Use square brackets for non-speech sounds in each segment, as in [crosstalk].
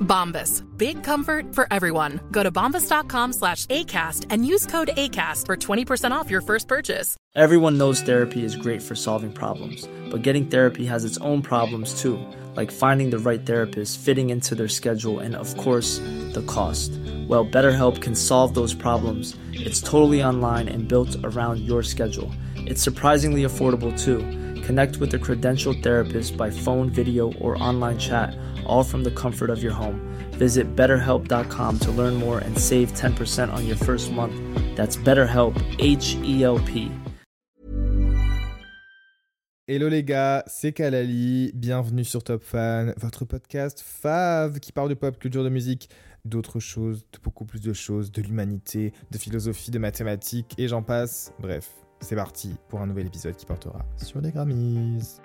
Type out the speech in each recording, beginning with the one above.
Bombas. Big comfort for everyone. Go to bombas.com slash ACAST and use code ACAST for 20% off your first purchase. Everyone knows therapy is great for solving problems, but getting therapy has its own problems too, like finding the right therapist, fitting into their schedule, and of course, the cost. Well, BetterHelp can solve those problems. It's totally online and built around your schedule. It's surprisingly affordable too. Connect with a credentialed therapist by phone, video, or online chat, all from the comfort of your home. Visit betterhelp.com to learn more and save 10% on your first month. That's BetterHelp, H E L P. Hello les gars, c'est Kalali, bienvenue sur Top Fan, votre podcast fave qui parle de pop, culture, de musique, d'autres choses, de beaucoup plus de choses, de l'humanité, de philosophie, de mathématiques et j'en passe. Bref, c'est parti pour un nouvel épisode qui portera sur les Grammys.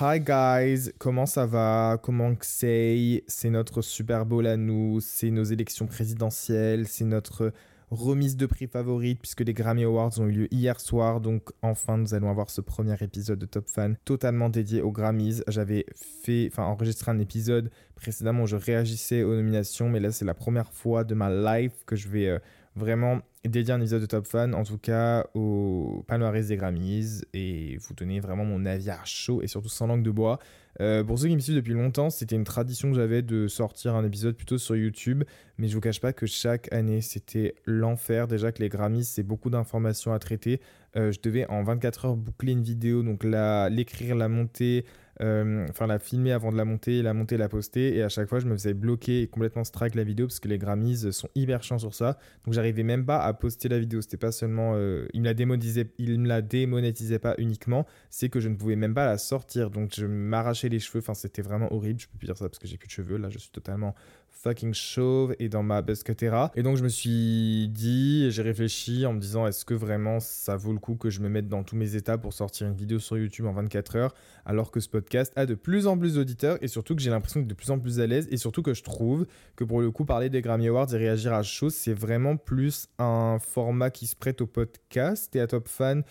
Hi guys, comment ça va? Comment que c'est? C'est notre Super Bowl à nous, c'est nos élections présidentielles, c'est notre remise de prix favorite puisque les Grammy Awards ont eu lieu hier soir. Donc enfin, nous allons avoir ce premier épisode de Top Fan totalement dédié aux Grammys. J'avais fait, enfin enregistré un épisode précédemment où je réagissais aux nominations, mais là c'est la première fois de ma life que je vais euh, vraiment dédier un épisode de Top Fan, en tout cas au palmarès des Grammys, et vous donner vraiment mon avis à chaud et surtout sans langue de bois. Euh, pour ceux qui me suivent depuis longtemps, c'était une tradition que j'avais de sortir un épisode plutôt sur YouTube, mais je vous cache pas que chaque année c'était l'enfer. Déjà que les Grammys, c'est beaucoup d'informations à traiter. Euh, je devais en 24 heures boucler une vidéo, donc l'écrire, la monter, enfin la filmer avant de la monter, la monter, la poster, et à chaque fois je me faisais bloquer et complètement strike la vidéo parce que les Grammys sont hyper chiants sur ça. Donc j'arrivais même pas à poster la vidéo. C'était pas seulement, euh, il me la démonétisait, il me la démonétisait pas uniquement, c'est que je ne pouvais même pas la sortir. Donc je m'arrachais les cheveux. Enfin c'était vraiment horrible. Je peux plus dire ça parce que j'ai plus de cheveux. Là je suis totalement fucking chauve et dans ma busketera. Et donc je me suis dit, j'ai réfléchi en me disant est-ce que vraiment ça vaut le coup que je me mette dans tous mes états pour sortir une vidéo sur YouTube en 24 heures alors que ce podcast a de plus en plus d'auditeurs et surtout que j'ai l'impression d'être de plus en plus à l'aise et surtout que je trouve que pour le coup parler des Grammy Awards et réagir à chaud c'est vraiment plus un format qui se prête au podcast et à Top Fan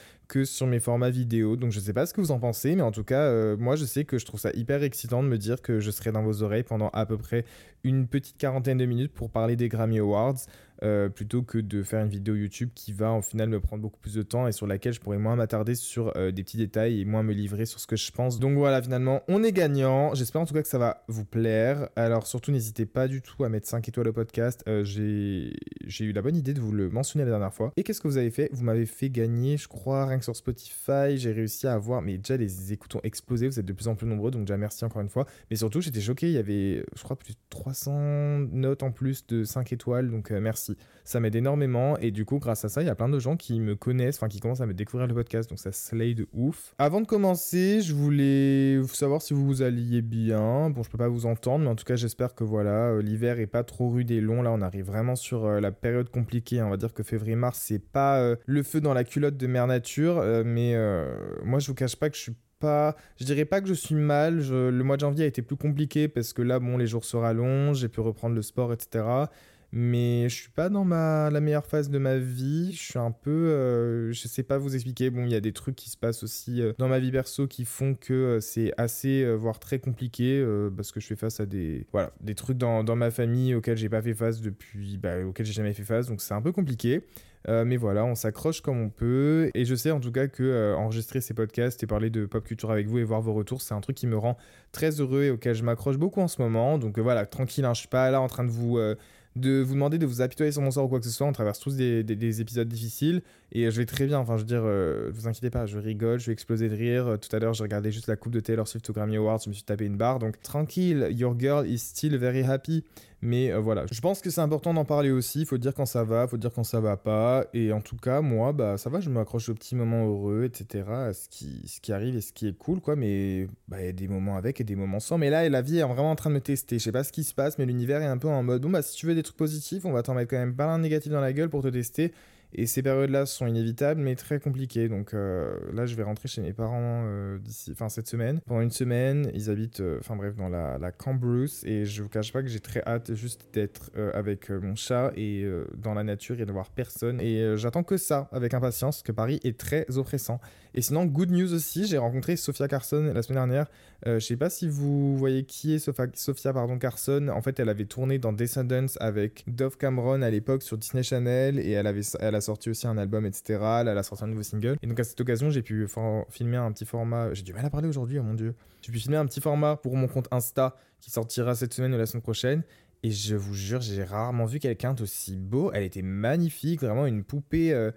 sur mes formats vidéo. Donc je sais pas ce que vous en pensez, mais en tout cas, euh, moi je sais que je trouve ça hyper excitant de me dire que je serai dans vos oreilles pendant à peu près une petite quarantaine de minutes pour parler des Grammy Awards. Euh, plutôt que de faire une vidéo YouTube qui va au final me prendre beaucoup plus de temps et sur laquelle je pourrais moins m'attarder sur euh, des petits détails et moins me livrer sur ce que je pense. Donc voilà, finalement, on est gagnant. J'espère en tout cas que ça va vous plaire. Alors surtout, n'hésitez pas du tout à mettre 5 étoiles au podcast. Euh, J'ai eu la bonne idée de vous le mentionner la dernière fois. Et qu'est-ce que vous avez fait? Vous m'avez fait gagner, je crois, rien que sur Spotify, j'ai réussi à avoir, mais déjà les écoutes ont explosé, vous êtes de plus en plus nombreux, donc déjà merci encore une fois. Mais surtout, j'étais choqué, il y avait, je crois, plus de 300 notes en plus de 5 étoiles, donc euh, Ça m'aide énormément, et du coup, grâce à ça, il y a plein de gens qui me connaissent, enfin qui commencent à me découvrir le podcast, donc ça slay de ouf. Avant de commencer, je voulais savoir si vous alliez bien. Bon, je peux pas vous entendre, mais en tout cas, j'espère que voilà, euh, l'hiver est pas trop rude et long. Là, on arrive vraiment sur euh, la période compliquée. hein. On va dire que février-mars, c'est pas euh, le feu dans la culotte de mère nature, mais moi, je vous cache pas que je suis pas, je dirais pas que je suis mal. Le mois de janvier a été plus compliqué parce que là, bon, les jours se rallongent, j'ai pu reprendre le sport, etc. Mais je suis pas dans ma, la meilleure phase de ma vie. Je suis un peu. euh, je sais pas vous expliquer. Bon, il y a des trucs qui se passent aussi euh, dans ma vie perso qui font que euh, c'est assez, voire très compliqué parce que je fais face à des. Voilà, des trucs dans, dans ma famille auxquels j'ai pas fait face depuis. Bah, auxquels j'ai jamais fait face. Donc c'est un peu compliqué. Mais voilà, on s'accroche comme on peut. Et je sais en tout cas que enregistrer ces podcasts et parler de pop culture avec vous et voir vos retours, c'est un truc qui me rend très heureux et auquel je m'accroche beaucoup en ce moment. Donc voilà, tranquille, hein, je suis pas là en train de vous, de vous demander de vous apitoyer sur mon sort ou quoi que ce soit. On traverse tous des, des, épisodes difficiles et je vais très bien. Enfin, je veux dire, euh, vous inquiétez pas, je rigole, je vais exploser de rire. Euh, tout à l'heure, j'ai regardé juste la coupe de Taylor Swift au Grammy Awards, je me suis tapé une barre. Donc, tranquille, your girl is still very happy. Mais euh, voilà, je pense que c'est important d'en parler aussi. Il faut dire quand ça va, il faut dire quand ça va pas. Et en tout cas, moi, bah ça va, je m'accroche aux petits moments heureux, etc. À ce qui, ce qui arrive et ce qui est cool, quoi. Mais bah, des moments avec et des moments sans. Mais là, la vie est vraiment en train de me tester. Je sais pas ce qui se passe, mais l'univers est un peu en mode bon, bah si tu veux des trucs positifs, on va t'en mettre quand même pas un négatif dans la gueule pour te tester. Et ces périodes-là sont inévitables, mais très compliquées. Donc euh, là, je vais rentrer chez mes parents euh, d'ici, enfin cette semaine. Pendant une semaine, ils habitent, euh, enfin bref, dans la, la Cambrousse. Et je vous cache pas que j'ai très hâte juste d'être avec mon chat et dans la nature et de voir personne. Et j'attends que ça avec impatience, que Paris est très oppressant. Et sinon, good news aussi, j'ai rencontré Sophia Carson la semaine dernière. je sais pas si vous voyez qui est Sophia, Sophia pardon, Carson. En fait, elle avait tourné dans Descendants avec Dove Cameron à l'époque sur Disney Channel et elle avait, elle a sorti aussi un album, etc. Elle a sorti un nouveau single. Et donc à cette occasion, j'ai pu filmer un petit format. J'ai du mal à parler aujourd'hui, oh mon dieu. J'ai pu filmer un petit format pour mon compte Insta qui sortira cette semaine ou la semaine prochaine. Et je vous jure, j'ai rarement vu quelqu'un d'aussi beau. Elle était magnifique, vraiment une poupée, euh,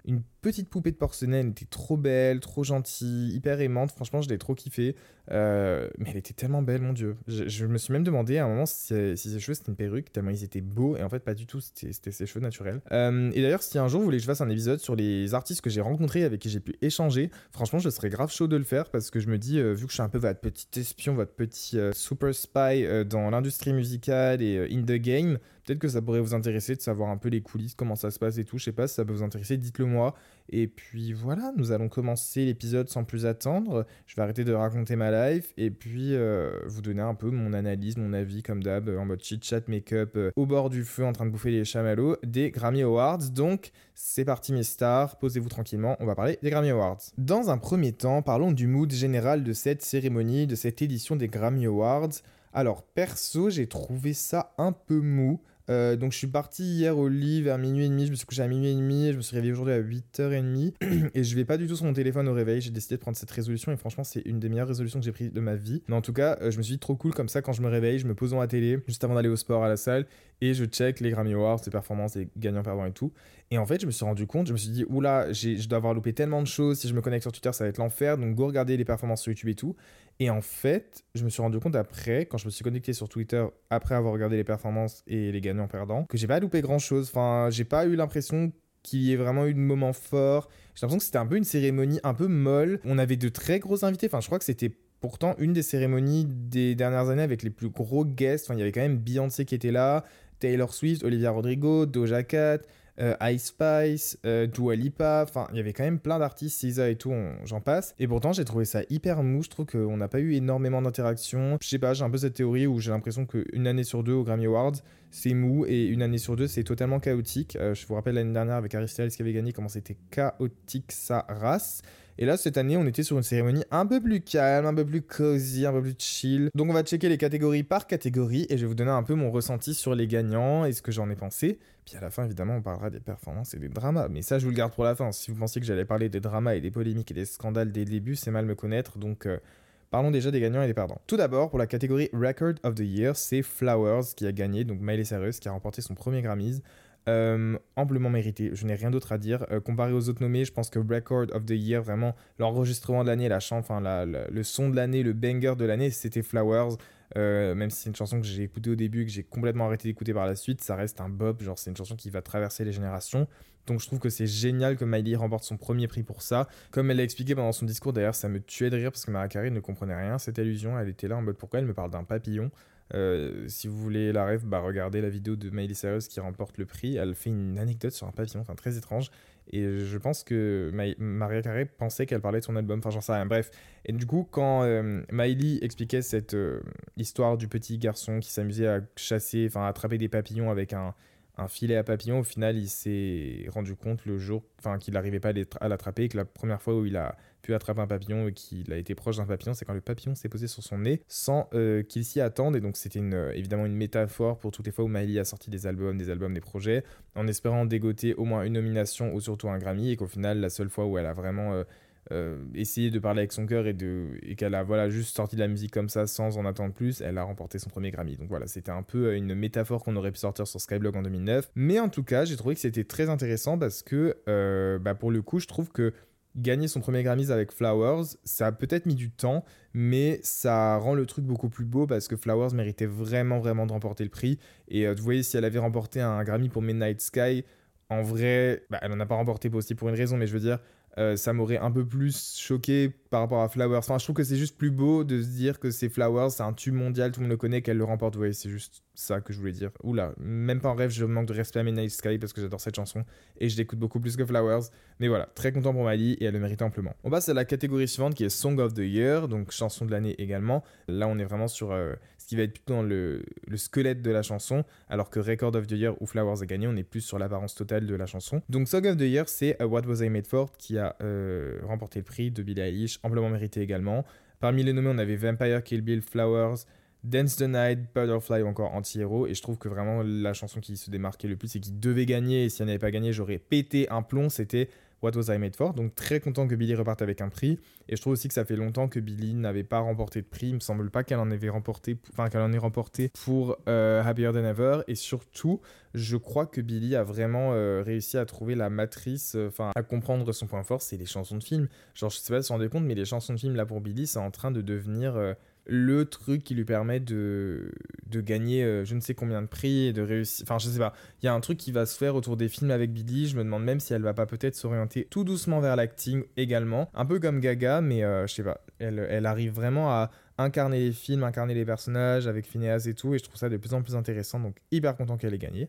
petite poupée de porcelaine. Était trop belle, trop gentille, hyper aimante. Franchement, je l'ai trop kiffé. Euh, mais elle était tellement belle, mon dieu. Je, me suis même demandé à un moment si, ses cheveux c'était une perruque, tellement ils étaient beaux. Et en fait, pas du tout, c'était ses cheveux naturels. Euh, et d'ailleurs, si un jour vous voulez que je fasse un épisode sur les artistes que j'ai rencontrés, avec qui j'ai pu échanger, franchement, je serais grave chaud de le faire parce que je me dis, vu que je suis un peu votre petit espion, votre petit super spy dans l'industrie musicale et in the game. Peut-être que ça pourrait vous intéresser de savoir un peu les coulisses, comment ça se passe et tout. Je sais pas si ça peut vous intéresser, dites-le moi. Et puis voilà, nous allons commencer l'épisode sans plus attendre. Je vais arrêter de raconter ma life et puis euh, vous donner un peu mon analyse, mon avis comme d'hab, en mode chit-chat, make-up, euh, au bord du feu en train de bouffer les chamallows des Grammy Awards. Donc c'est parti mes stars, posez-vous tranquillement, on va parler des Grammy Awards. Dans un premier temps, parlons du mood général de cette cérémonie, de cette édition des Grammy Awards. Alors perso, j'ai trouvé ça un peu mou. Euh, donc je suis parti hier au lit vers minuit et demi, je me suis couché à minuit et demi, je me suis réveillé aujourd'hui à 8h30 [clears throat] et je vais pas du tout sur mon téléphone au réveil, j'ai décidé de prendre cette résolution et franchement c'est une des meilleures résolutions que j'ai prises de ma vie. Mais en tout cas, euh, je me suis dit trop cool comme ça quand je me réveille, je me pose dans la télé juste avant d'aller au sport à la salle et je check les Grammy Awards, les performances, les gagnants perdants et tout. Et en fait, je me suis rendu compte, je me suis dit, oula, je dois avoir loupé tellement de choses, si je me connecte sur Twitter, ça va être l'enfer, donc go regarder les performances sur YouTube et tout. Et en fait, je me suis rendu compte après, quand je me suis connecté sur Twitter, après avoir regardé les performances et les gagnants perdants, que j'ai pas loupé grand chose. Enfin, j'ai pas eu l'impression qu'il y ait vraiment eu de moments forts. J'ai l'impression que c'était un peu une cérémonie un peu molle. On avait de très gros invités. Enfin, je crois que c'était pourtant une des cérémonies des dernières années avec les plus gros guests. Enfin, il y avait quand même Beyoncé qui était là, Taylor Swift, Olivia Rodrigo, Doja Cat, Ice Spice, euh, Dua Lipa, enfin il y avait quand même plein d'artistes, SZA et tout, j'en passe. Et pourtant j'ai trouvé ça hyper mou, je trouve qu'on n'a pas eu énormément d'interactions. Je sais pas, j'ai un peu cette théorie où j'ai l'impression qu'une année sur deux au Grammy Awards, c'est mou et une année sur deux c'est totalement chaotique. Euh, je vous rappelle l'année dernière avec Harry Styles qui avait gagné comment c'était chaotique sa race. Et là, cette année, on était sur une cérémonie un peu plus calme, un peu plus cozy, un peu plus chill. Donc, on va checker les catégories par catégorie et je vais vous donner un peu mon ressenti sur les gagnants et ce que j'en ai pensé. Puis à la fin, évidemment, on parlera des performances et des dramas. Mais ça, je vous le garde pour la fin. Si vous pensiez que j'allais parler des dramas et des polémiques et des scandales dès le début, c'est mal me connaître. Donc, euh, Parlons déjà des gagnants et des perdants. Tout d'abord, pour la catégorie Record of the Year, c'est Flowers qui a gagné, donc Miley Cyrus qui a remporté son premier Grammys. Euh, amplement mérité, je n'ai rien d'autre à dire. Euh, comparé aux autres nommés, je pense que Record of the Year, vraiment l'enregistrement de l'année, la enfin le son de l'année, le banger de l'année, c'était Flowers. Euh, même si c'est une chanson que j'ai écoutée au début que j'ai complètement arrêté d'écouter par la suite, ça reste un bop, genre c'est une chanson qui va traverser les générations. Donc je trouve que c'est génial que Miley remporte son premier prix pour ça. Comme elle l'a expliqué pendant son discours, d'ailleurs, ça me tuait de rire parce que Mariah Carey ne comprenait rien cette allusion. Elle était là en mode pourquoi elle me parle d'un papillon? Euh, si vous voulez la rêve, bah regardez la vidéo de Miley Cyrus qui remporte le prix. Elle fait une anecdote sur un papillon, enfin très étrange. Et je pense que Maria Carey pensait qu'elle parlait de son album, enfin j'en sais rien. Bref. Et du coup, quand euh, Miley expliquait cette euh, histoire du petit garçon qui s'amusait à chasser, enfin à attraper des papillons avec un, un filet à papillons, au final, il s'est rendu compte le jour enfin, qu'il n'arrivait pas à l'attraper que la première fois où il a pu attraper un papillon et qu'il a été proche d'un papillon, c'est quand le papillon s'est posé sur son nez sans euh, qu'il s'y attende. Et donc, c'était euh, évidemment une métaphore pour toutes les fois où Miley a sorti des albums, des albums, des projets, en espérant dégoter au moins une nomination ou surtout un Grammy et qu'au final, la seule fois où elle a vraiment. Euh, euh, essayé de parler avec son cœur et, qu'elle a voilà, juste sorti de la musique comme ça sans en attendre plus, elle a remporté son premier Grammy. Donc voilà, c'était un peu euh, une métaphore qu'on aurait pu sortir sur Skyblog en 2009. Mais en tout cas, j'ai trouvé que c'était très intéressant parce que euh, bah, pour le coup, je trouve que gagner son premier Grammy avec Flowers, ça a peut-être mis du temps, mais ça rend le truc beaucoup plus beau parce que Flowers méritait vraiment, vraiment de remporter le prix. Et vous voyez, si elle avait remporté un Grammy pour Midnight Sky, en vrai, bah, elle n'en a pas remporté aussi pour une raison, mais je veux dire, euh, ça m'aurait un peu plus choqué par rapport à Flowers. Enfin, je trouve que c'est juste plus beau de se dire que c'est Flowers, c'est un tube mondial, tout le monde le connaît, qu'elle le remporte. Vous voyez, c'est juste ça que je voulais dire. Oula, même pas en rêve, je manque de respect à Midnight Sky parce que j'adore cette chanson et je l'écoute beaucoup plus que Flowers. Mais voilà, très content pour Mali et elle le mérite amplement. On passe à la catégorie suivante qui est Song of the Year, donc chanson de l'année également. Là, on est vraiment sur euh, ce qui va être plutôt dans le, le, squelette de la chanson, alors que Record of the Year ou Flowers a gagné, on est plus sur l'apparence totale de la chanson. Donc Song of the Year, c'est What Was I Made For qui a euh, remporté le prix de Billie Eilish, amplement mérité également. Parmi les nommés, on avait Vampire, Kill Bill, Flowers, Dance the Night, Butterfly ou encore Anti-Hero. Et je trouve que vraiment la chanson qui se démarquait le plus et qui devait gagner, et si elle n'avait pas gagné, j'aurais pété un plomb, c'était What Was I Made For? Donc très content que Billy reparte avec un prix. Et je trouve aussi que ça fait longtemps que Billy n'avait pas remporté de prix. Il me semble pas qu'elle en avait remporté, enfin qu'elle en ait remporté pour euh, Happier Than Ever. Et surtout, je crois que Billy a vraiment euh, réussi à trouver la matrice, euh, enfin à comprendre son point fort, c'est les chansons de film. Genre je sais pas si vous vous rendez compte, mais les chansons de film là pour Billy, c'est en train de devenir le truc qui lui permet de, de gagner euh, je ne sais combien de prix et de réussir. Enfin, je sais pas. Il y a un truc qui va se faire autour des films avec Billy. Je me demande même si elle va pas peut-être s'orienter tout doucement vers l'acting également. Un peu comme Gaga, mais euh, je sais pas. Elle, elle arrive vraiment à incarner les films, incarner les personnages avec Phineas et tout. Et je trouve ça de plus en plus intéressant. Donc, hyper content qu'elle ait gagné.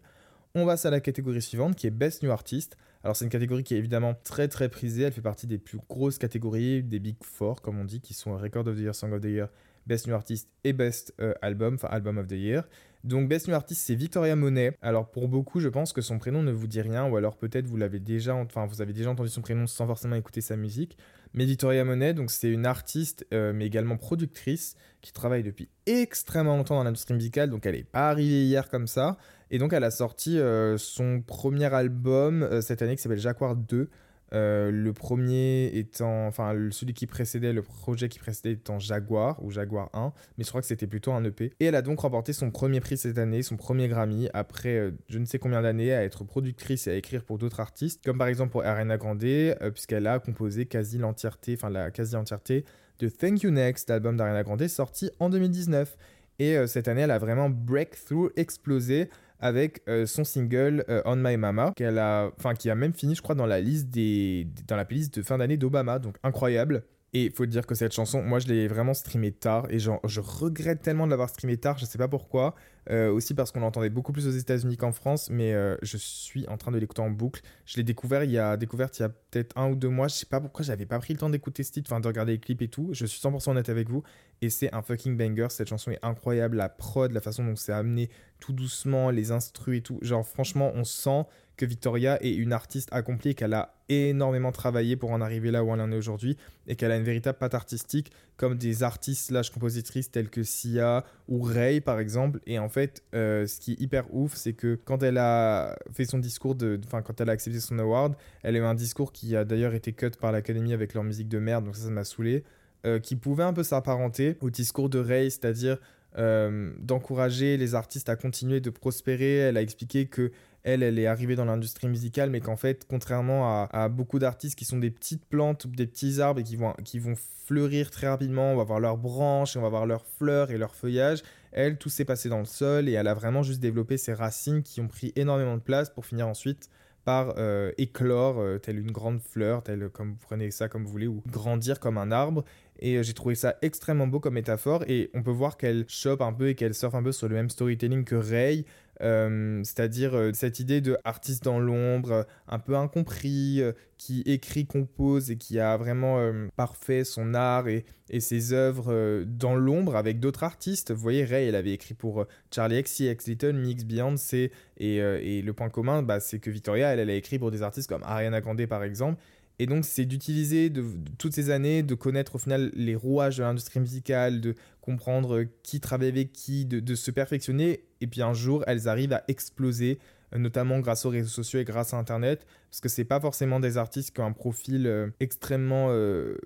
On passe à la catégorie suivante qui est Best New Artist. Alors c'est une catégorie qui est évidemment très très prisée, elle fait partie des plus grosses catégories, des Big Four comme on dit, qui sont Record of the Year, Song of the Year, Best New Artist et Best euh, Album, enfin Album of the Year. Donc Best New Artist, c'est Victoria Monet. Alors pour beaucoup, je pense que son prénom ne vous dit rien, ou alors peut-être vous l'avez déjà, enfin vous avez déjà entendu son prénom sans forcément écouter sa musique. Mais Victoria Monet, donc c'est une artiste, euh, mais également productrice, qui travaille depuis extrêmement longtemps dans l'industrie musicale. Donc elle n'est pas arrivée hier comme ça. Et donc elle a sorti euh, son premier album cette année qui s'appelle Jaguar 2. Euh, le premier étant, enfin celui qui précédait, le projet qui précédait étant Jaguar ou Jaguar 1, mais je crois que c'était plutôt un EP. Et elle a donc remporté son premier prix cette année, son premier Grammy, après euh, je ne sais combien d'années à être productrice et à écrire pour d'autres artistes, comme par exemple pour Ariana Grande, euh, puisqu'elle a composé quasi l'entièreté, enfin la quasi-entièreté de Thank You Next, l'album d'Ariana Grande sorti en 2019. Et cette année, elle a vraiment breakthrough, explosé avec euh, son single euh, On My Mama, a, qui a même fini, je crois, dans la liste des, dans la playlist de fin d'année d'Obama, donc incroyable. Et il faut dire que cette chanson, moi je l'ai vraiment streamée tard et genre, je regrette tellement de l'avoir streamée tard, je sais pas pourquoi. Euh, aussi parce qu'on l'entendait beaucoup plus aux États-Unis qu'en France, mais je suis en train de l'écouter en boucle. Je l'ai découvert il y a découvert il y a peut-être un ou deux mois. Je sais pas pourquoi j'avais pas pris le temps d'écouter ce titre, enfin de regarder les clips et tout. Je suis 100% honnête avec vous et c'est un fucking banger. Cette chanson est incroyable, la prod, la façon dont c'est amené tout doucement, les instrus et tout. Genre franchement, on sent que Victoria est une artiste accomplie, qu'elle a énormément travaillé pour en arriver là où elle en est aujourd'hui et qu'elle a une véritable patte artistique comme des artistes slash compositrices telles que Sia ou Ray par exemple et en fait euh, ce qui est hyper ouf c'est que quand elle a fait son discours de enfin quand elle a accepté son award elle a eu un discours qui a d'ailleurs été cut par l'académie avec leur musique de merde donc ça ça m'a saoulé euh, qui pouvait un peu s'apparenter au discours de Ray, c'est-à-dire euh, d'encourager les artistes à continuer de prospérer. Elle a expliqué que elle, elle est arrivée dans l'industrie musicale, mais qu'en fait, contrairement à, beaucoup d'artistes qui sont des petites plantes ou des petits arbres et qui vont, qui vont fleurir très rapidement, on va voir leurs branches, on va voir leurs fleurs et leurs feuillages, elle, tout s'est passé dans le sol et elle a vraiment juste développé ses racines qui ont pris énormément de place pour finir ensuite par euh, éclore, euh, telle une grande fleur, telle comme vous prenez ça comme vous voulez, ou grandir comme un arbre. Et euh, j'ai trouvé ça extrêmement beau comme métaphore. Et on peut voir qu'elle chope un peu et qu'elle surfe un peu sur le même storytelling que Ray. Euh, c'est-à-dire euh, cette idée de artiste dans l'ombre, euh, un peu incompris, qui écrit, compose et qui a vraiment parfait son art et, ses œuvres dans l'ombre avec d'autres artistes. Vous voyez, Ray, elle avait écrit pour Charlie XCX, Little Mix, Beyoncé, et, et le point commun, bah, c'est que Victoria, elle, elle a écrit pour des artistes comme Ariana Grande par exemple, et donc, c'est d'utiliser de, toutes ces années, de connaître au final les rouages de l'industrie musicale, de comprendre qui travaille avec qui, de, se perfectionner. Et puis un jour, elles arrivent à exploser notamment grâce aux réseaux sociaux et grâce à Internet, parce que c'est pas forcément des artistes qui ont un profil extrêmement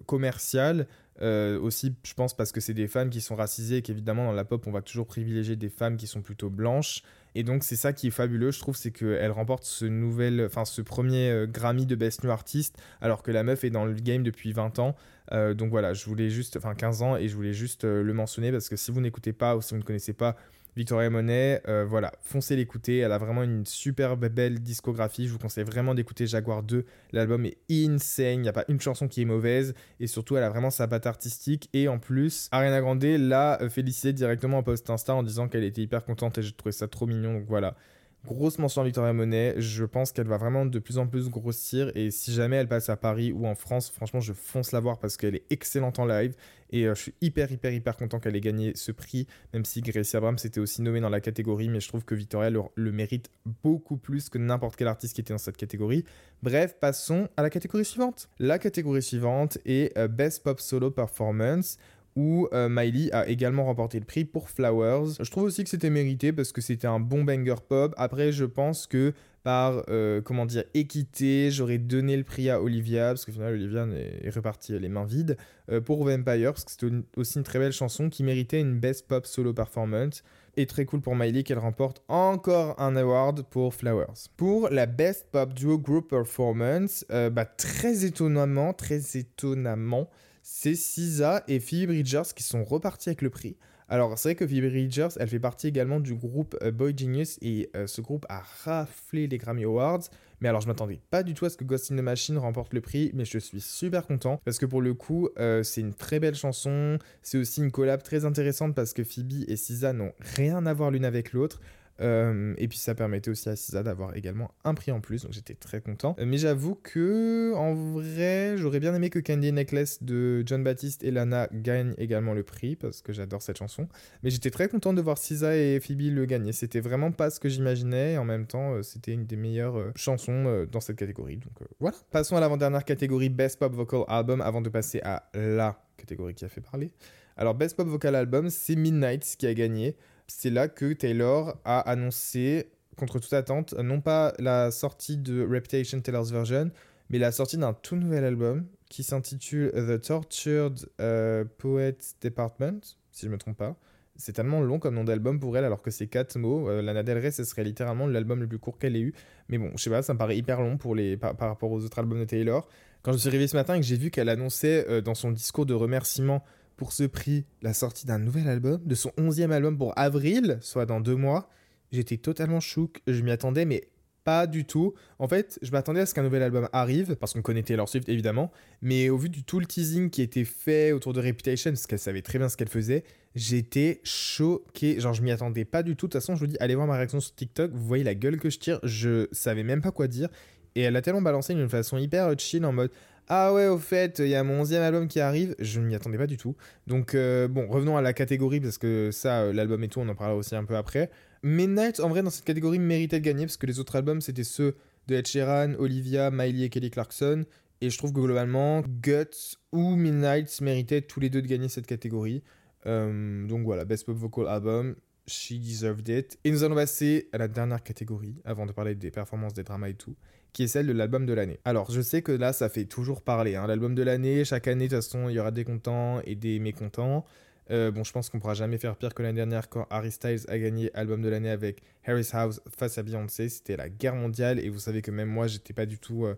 commercial. aussi, je pense parce que c'est des femmes qui sont racisées et qu'évidemment dans la pop, on va toujours privilégier des femmes qui sont plutôt blanches. Et donc c'est ça qui est fabuleux, je trouve, c'est qu'elle remporte ce nouvel, enfin ce premier Grammy de Best New Artist, alors que la meuf est dans le game depuis 20 ans. Euh, donc voilà, je voulais juste, enfin 15 ans, et je voulais juste euh, le mentionner parce que si vous n'écoutez pas ou si vous ne connaissez pas Victoria Monet, euh, voilà, foncez l'écouter. Elle a vraiment une superbe belle discographie. Je vous conseille vraiment d'écouter Jaguar 2. L'album est insane. Il n'y a pas une chanson qui est mauvaise. Et surtout, elle a vraiment sa patte artistique. Et en plus, Ariana Grande l'a félicité directement en post Insta en disant qu'elle était hyper contente et j'ai trouvé ça trop mignon. Donc voilà. Grosse mention à Victoria Monet. Je pense qu'elle va vraiment de plus en plus grossir. Et si jamais elle passe à Paris ou en France, franchement, je fonce la voir parce qu'elle est excellente en live. Et euh, je suis hyper, hyper, hyper content qu'elle ait gagné ce prix. Même si Gracie Abrams était aussi nommée dans la catégorie. Mais je trouve que Victoria le, mérite beaucoup plus que n'importe quel artiste qui était dans cette catégorie. Bref, passons à la catégorie suivante. La catégorie suivante est euh, Best Pop Solo Performance où euh, Miley a également remporté le prix pour Flowers. Je trouve aussi que c'était mérité parce que c'était un bon banger pop. Après, je pense que par, euh, comment dire, équité, j'aurais donné le prix à Olivia, parce que finalement, Olivia est repartie les mains vides, euh, pour Vampire, parce que c'était aussi une très belle chanson qui méritait une Best Pop Solo Performance. Et très cool pour Miley qu'elle remporte encore un award pour Flowers. Pour la Best Pop Duo Group Performance, bah, très étonnamment, très étonnamment, c'est SZA et Phoebe Bridgers qui sont repartis avec le prix. Alors, c'est vrai que Phoebe Bridgers, elle fait partie également du groupe euh, Boy Genius et euh, ce groupe a raflé les Grammy Awards. Mais alors, je m'attendais pas du tout à ce que Ghost in the Machine remporte le prix, mais je suis super content parce que pour le coup, euh, c'est une très belle chanson. C'est aussi une collab très intéressante parce que Phoebe et SZA n'ont rien à voir l'une avec l'autre. Euh, et puis ça permettait aussi à Cisa d'avoir également un prix en plus, donc j'étais très content. Euh, mais j'avoue que en vrai, j'aurais bien aimé que Candy Necklace de John Baptiste et Lana gagnent également le prix parce que j'adore cette chanson. Mais j'étais très content de voir Cisa et Phoebe le gagner. C'était vraiment pas ce que j'imaginais en même temps, euh, c'était une des meilleures chansons dans cette catégorie. Donc voilà. Passons à l'avant-dernière catégorie Best Pop Vocal Album avant de passer à la catégorie qui a fait parler. Alors Best Pop Vocal Album, c'est Midnight qui a gagné c'est là que Taylor a annoncé, contre toute attente, non pas la sortie de Reputation Taylor's Version, mais la sortie d'un tout nouvel album qui s'intitule The Tortured euh, Poets Department, si je ne me trompe pas. C'est tellement long comme nom d'album pour elle, alors que c'est quatre mots. Euh, Lana Del Rey, ce serait littéralement l'album le plus court qu'elle ait eu. Mais bon, je sais pas, ça me paraît hyper long pour les, par, rapport aux autres albums de Taylor. Quand je suis arrivé ce matin et que j'ai vu qu'elle annonçait euh, dans son discours de remerciement pour ce prix la sortie d'un nouvel album, de son onzième album pour avril, soit dans deux mois. J'étais totalement chouk, je m'y attendais, mais pas du tout. En fait, je m'attendais à ce qu'un nouvel album arrive, parce qu'on connaissait Taylor Swift évidemment, mais au vu du tout le teasing qui était fait autour de Reputation, parce qu'elle savait très bien ce qu'elle faisait, j'étais choqué. Genre, je m'y attendais pas du tout. De toute façon, je vous dis, allez voir ma réaction sur TikTok, vous voyez la gueule que je tire, je savais même pas quoi dire. Et elle a tellement balancé d'une façon hyper chill en mode ah ouais, au fait, il y a mon onzième album qui arrive. Je ne m'y attendais pas du tout. Donc, euh, bon, revenons à la catégorie, parce que ça, euh, l'album et tout, on en parlera aussi un peu après. Midnight, en vrai, dans cette catégorie, méritait de gagner, parce que les autres albums, c'était ceux de Ed Sheeran, Olivia, Miley et Kelly Clarkson. Et je trouve que globalement, Guts ou Midnight méritaient tous les deux de gagner cette catégorie. Euh, donc voilà, Best Pop Vocal Album, She Deserved It. Et nous allons passer à la dernière catégorie, avant de parler des performances, des dramas et tout qui est celle de l'album de l'année. Alors, je sais que là, ça fait toujours parler. Hein. L'album de l'année, chaque année, de toute façon, il y aura des contents et des mécontents. Euh, bon, je pense qu'on pourra jamais faire pire que l'année dernière quand Harry Styles a gagné album de l'année avec Harry's House face à Beyoncé. C'était la guerre mondiale et vous savez que même moi, j'étais pas du tout. Euh,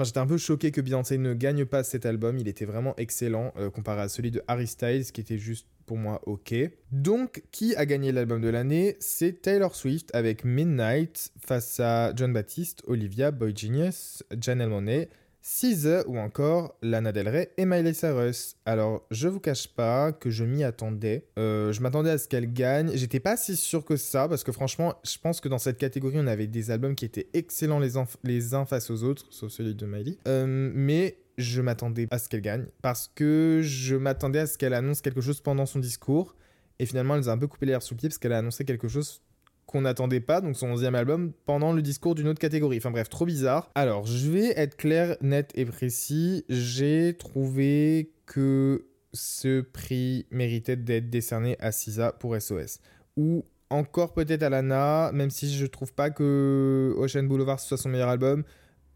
enfin, j'étais un peu choqué que Beyoncé ne gagne pas cet album. Il était vraiment excellent euh, comparé à celui de Harry Styles qui était juste pour moi ok. Donc, qui a gagné l'album de l'année? C'est Taylor Swift avec Midnight face à John Baptiste, Olivia, Boy Genius, Janelle Monet, SZA ou encore Lana Del Rey et Miley Cyrus. Alors, je vous cache pas que je m'y attendais. Euh, je m'attendais à ce qu'elle gagne. J'étais pas si sûr que ça parce que franchement, je pense que dans cette catégorie, on avait des albums qui étaient excellents les, les uns face aux autres, sauf celui de Miley. Euh, mais je m'attendais à ce qu'elle gagne parce que je m'attendais à ce qu'elle annonce quelque chose pendant son discours. Et finalement, elle nous a un peu coupé l'air sous le pied parce qu'elle a annoncé quelque chose qu'on n'attendait pas, donc son 11e album, pendant le discours d'une autre catégorie. Enfin bref, trop bizarre. Alors, je vais être clair, net et précis. J'ai trouvé que ce prix méritait d'être décerné à Cisa pour SOS. Ou encore peut-être à Lana, même si je trouve pas que Ocean Boulevard soit son meilleur album.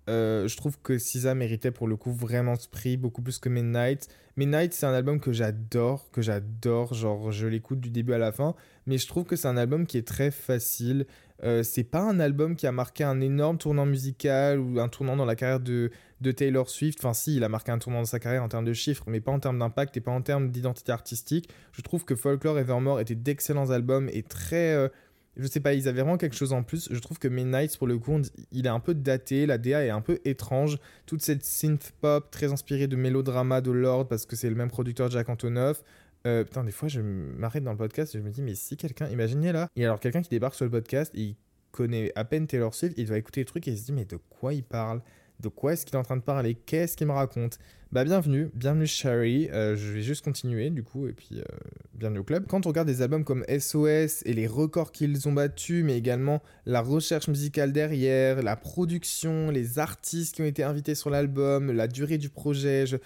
Euh, je trouve que SZA méritait pour le coup vraiment ce prix, beaucoup plus que Midnight. Midnight, c'est un album que j'adore, que j'adore, genre je l'écoute du début à la fin, mais je trouve que c'est un album qui est très facile. Euh, c'est pas un album qui a marqué un énorme tournant musical ou un tournant dans la carrière de, de Taylor Swift. Enfin, si, il a marqué un tournant dans sa carrière en termes de chiffres, mais pas en termes d'impact et pas en termes d'identité artistique. Je trouve que Folklore et Evermore étaient d'excellents albums et très. Euh, je sais pas, ils avaient vraiment quelque chose en plus. Je trouve que Midnight, pour le coup, il est un peu daté, la DA est un peu étrange. Toute cette synth pop très inspirée de mélodrama de Lord, parce que c'est le même producteur Jack Antonoff. Euh, putain, des fois, je m'arrête dans le podcast et je me dis, mais si quelqu'un, imaginez là, il y a alors quelqu'un qui débarque sur le podcast, et il connaît à peine Taylor Swift, il va écouter les trucs et il se dit, mais de quoi il parle? De quoi est-ce qu'il est en train de parler Qu'est-ce qu'il me raconte bah bienvenue, bienvenue Sherry, euh, je vais juste continuer du coup et puis euh, bienvenue au club. Quand on regarde des albums comme SOS et les records qu'ils ont battus, mais également la recherche musicale derrière, la production, les artistes qui ont été invités sur l'album, la durée du projet, je,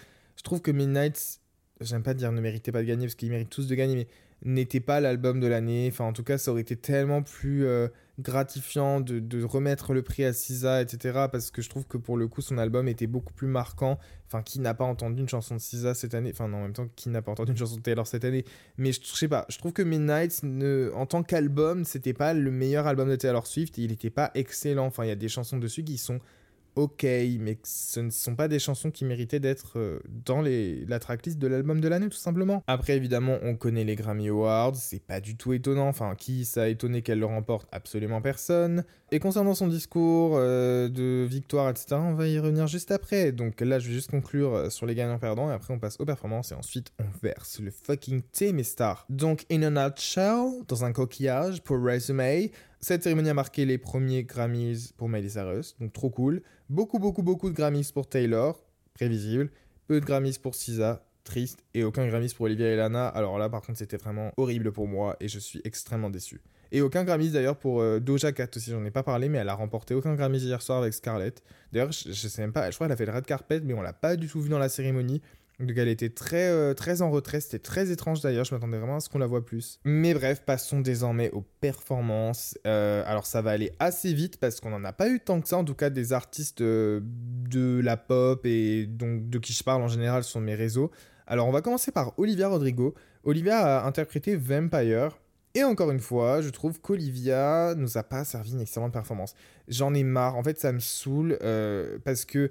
trouve que Midnight, j'aime pas dire ne méritait pas de gagner parce qu'ils méritent tous de gagner, mais n'était pas l'album de l'année. Enfin, en tout cas, ça aurait été tellement plus euh, gratifiant de, remettre le prix à SZA, etc. Parce que je trouve que pour le coup, son album était beaucoup plus marquant. Enfin, qui n'a pas entendu une chanson de SZA cette année? Enfin, non, en même temps, qui n'a pas entendu une chanson de Taylor cette année? Mais je, sais pas, je trouve que Midnight, en tant qu'album, c'était pas le meilleur album de Taylor Swift. il n'était pas excellent. Enfin, il y a des chansons dessus qui sont ok, mais ce ne sont pas des chansons qui méritaient d'être euh, dans la tracklist de l'album de l'année, tout simplement. Après, évidemment, on connaît les Grammy Awards, c'est pas du tout étonnant. Enfin, qui ça a étonné qu'elle le remporte? Absolument personne. Et concernant son discours euh, de victoire, etc., on va y revenir juste après. Donc là, je vais juste conclure euh, sur les gagnants-perdants, et après, on passe aux performances, et ensuite, on verse le fucking thé, mes stars. Donc, in a nutshell, dans un coquillage, pour Resume, cette cérémonie a marqué les premiers Grammys pour Miley Cyrus, donc trop cool. Beaucoup, beaucoup, beaucoup de Grammys pour Taylor, prévisible. Peu de Grammys pour SZA, triste. Et aucun Grammys pour Olivia et Lana. Alors là, par contre, c'était vraiment horrible pour moi et je suis extrêmement déçu. Et aucun Grammys d'ailleurs pour euh, Doja Cat aussi, j'en ai pas parlé, mais elle a remporté aucun Grammys hier soir avec Scarlett. D'ailleurs, je, je, sais même pas, je crois qu'elle a fait le red carpet, mais on l'a pas du tout vu dans la cérémonie. Donc elle était très, euh, très en retrait, c'était très étrange d'ailleurs, je m'attendais vraiment à ce qu'on la voit plus. Mais bref, passons désormais aux performances. Euh, alors ça va aller assez vite parce qu'on n'en a pas eu tant que ça, en tout cas des artistes euh, de la pop et donc de qui je parle en général sur mes réseaux. Alors on va commencer par Olivia Rodrigo. Olivia a interprété Vampire. Et encore une fois, je trouve qu'Olivia nous a pas servi une excellente performance. J'en ai marre, en fait ça me saoule parce que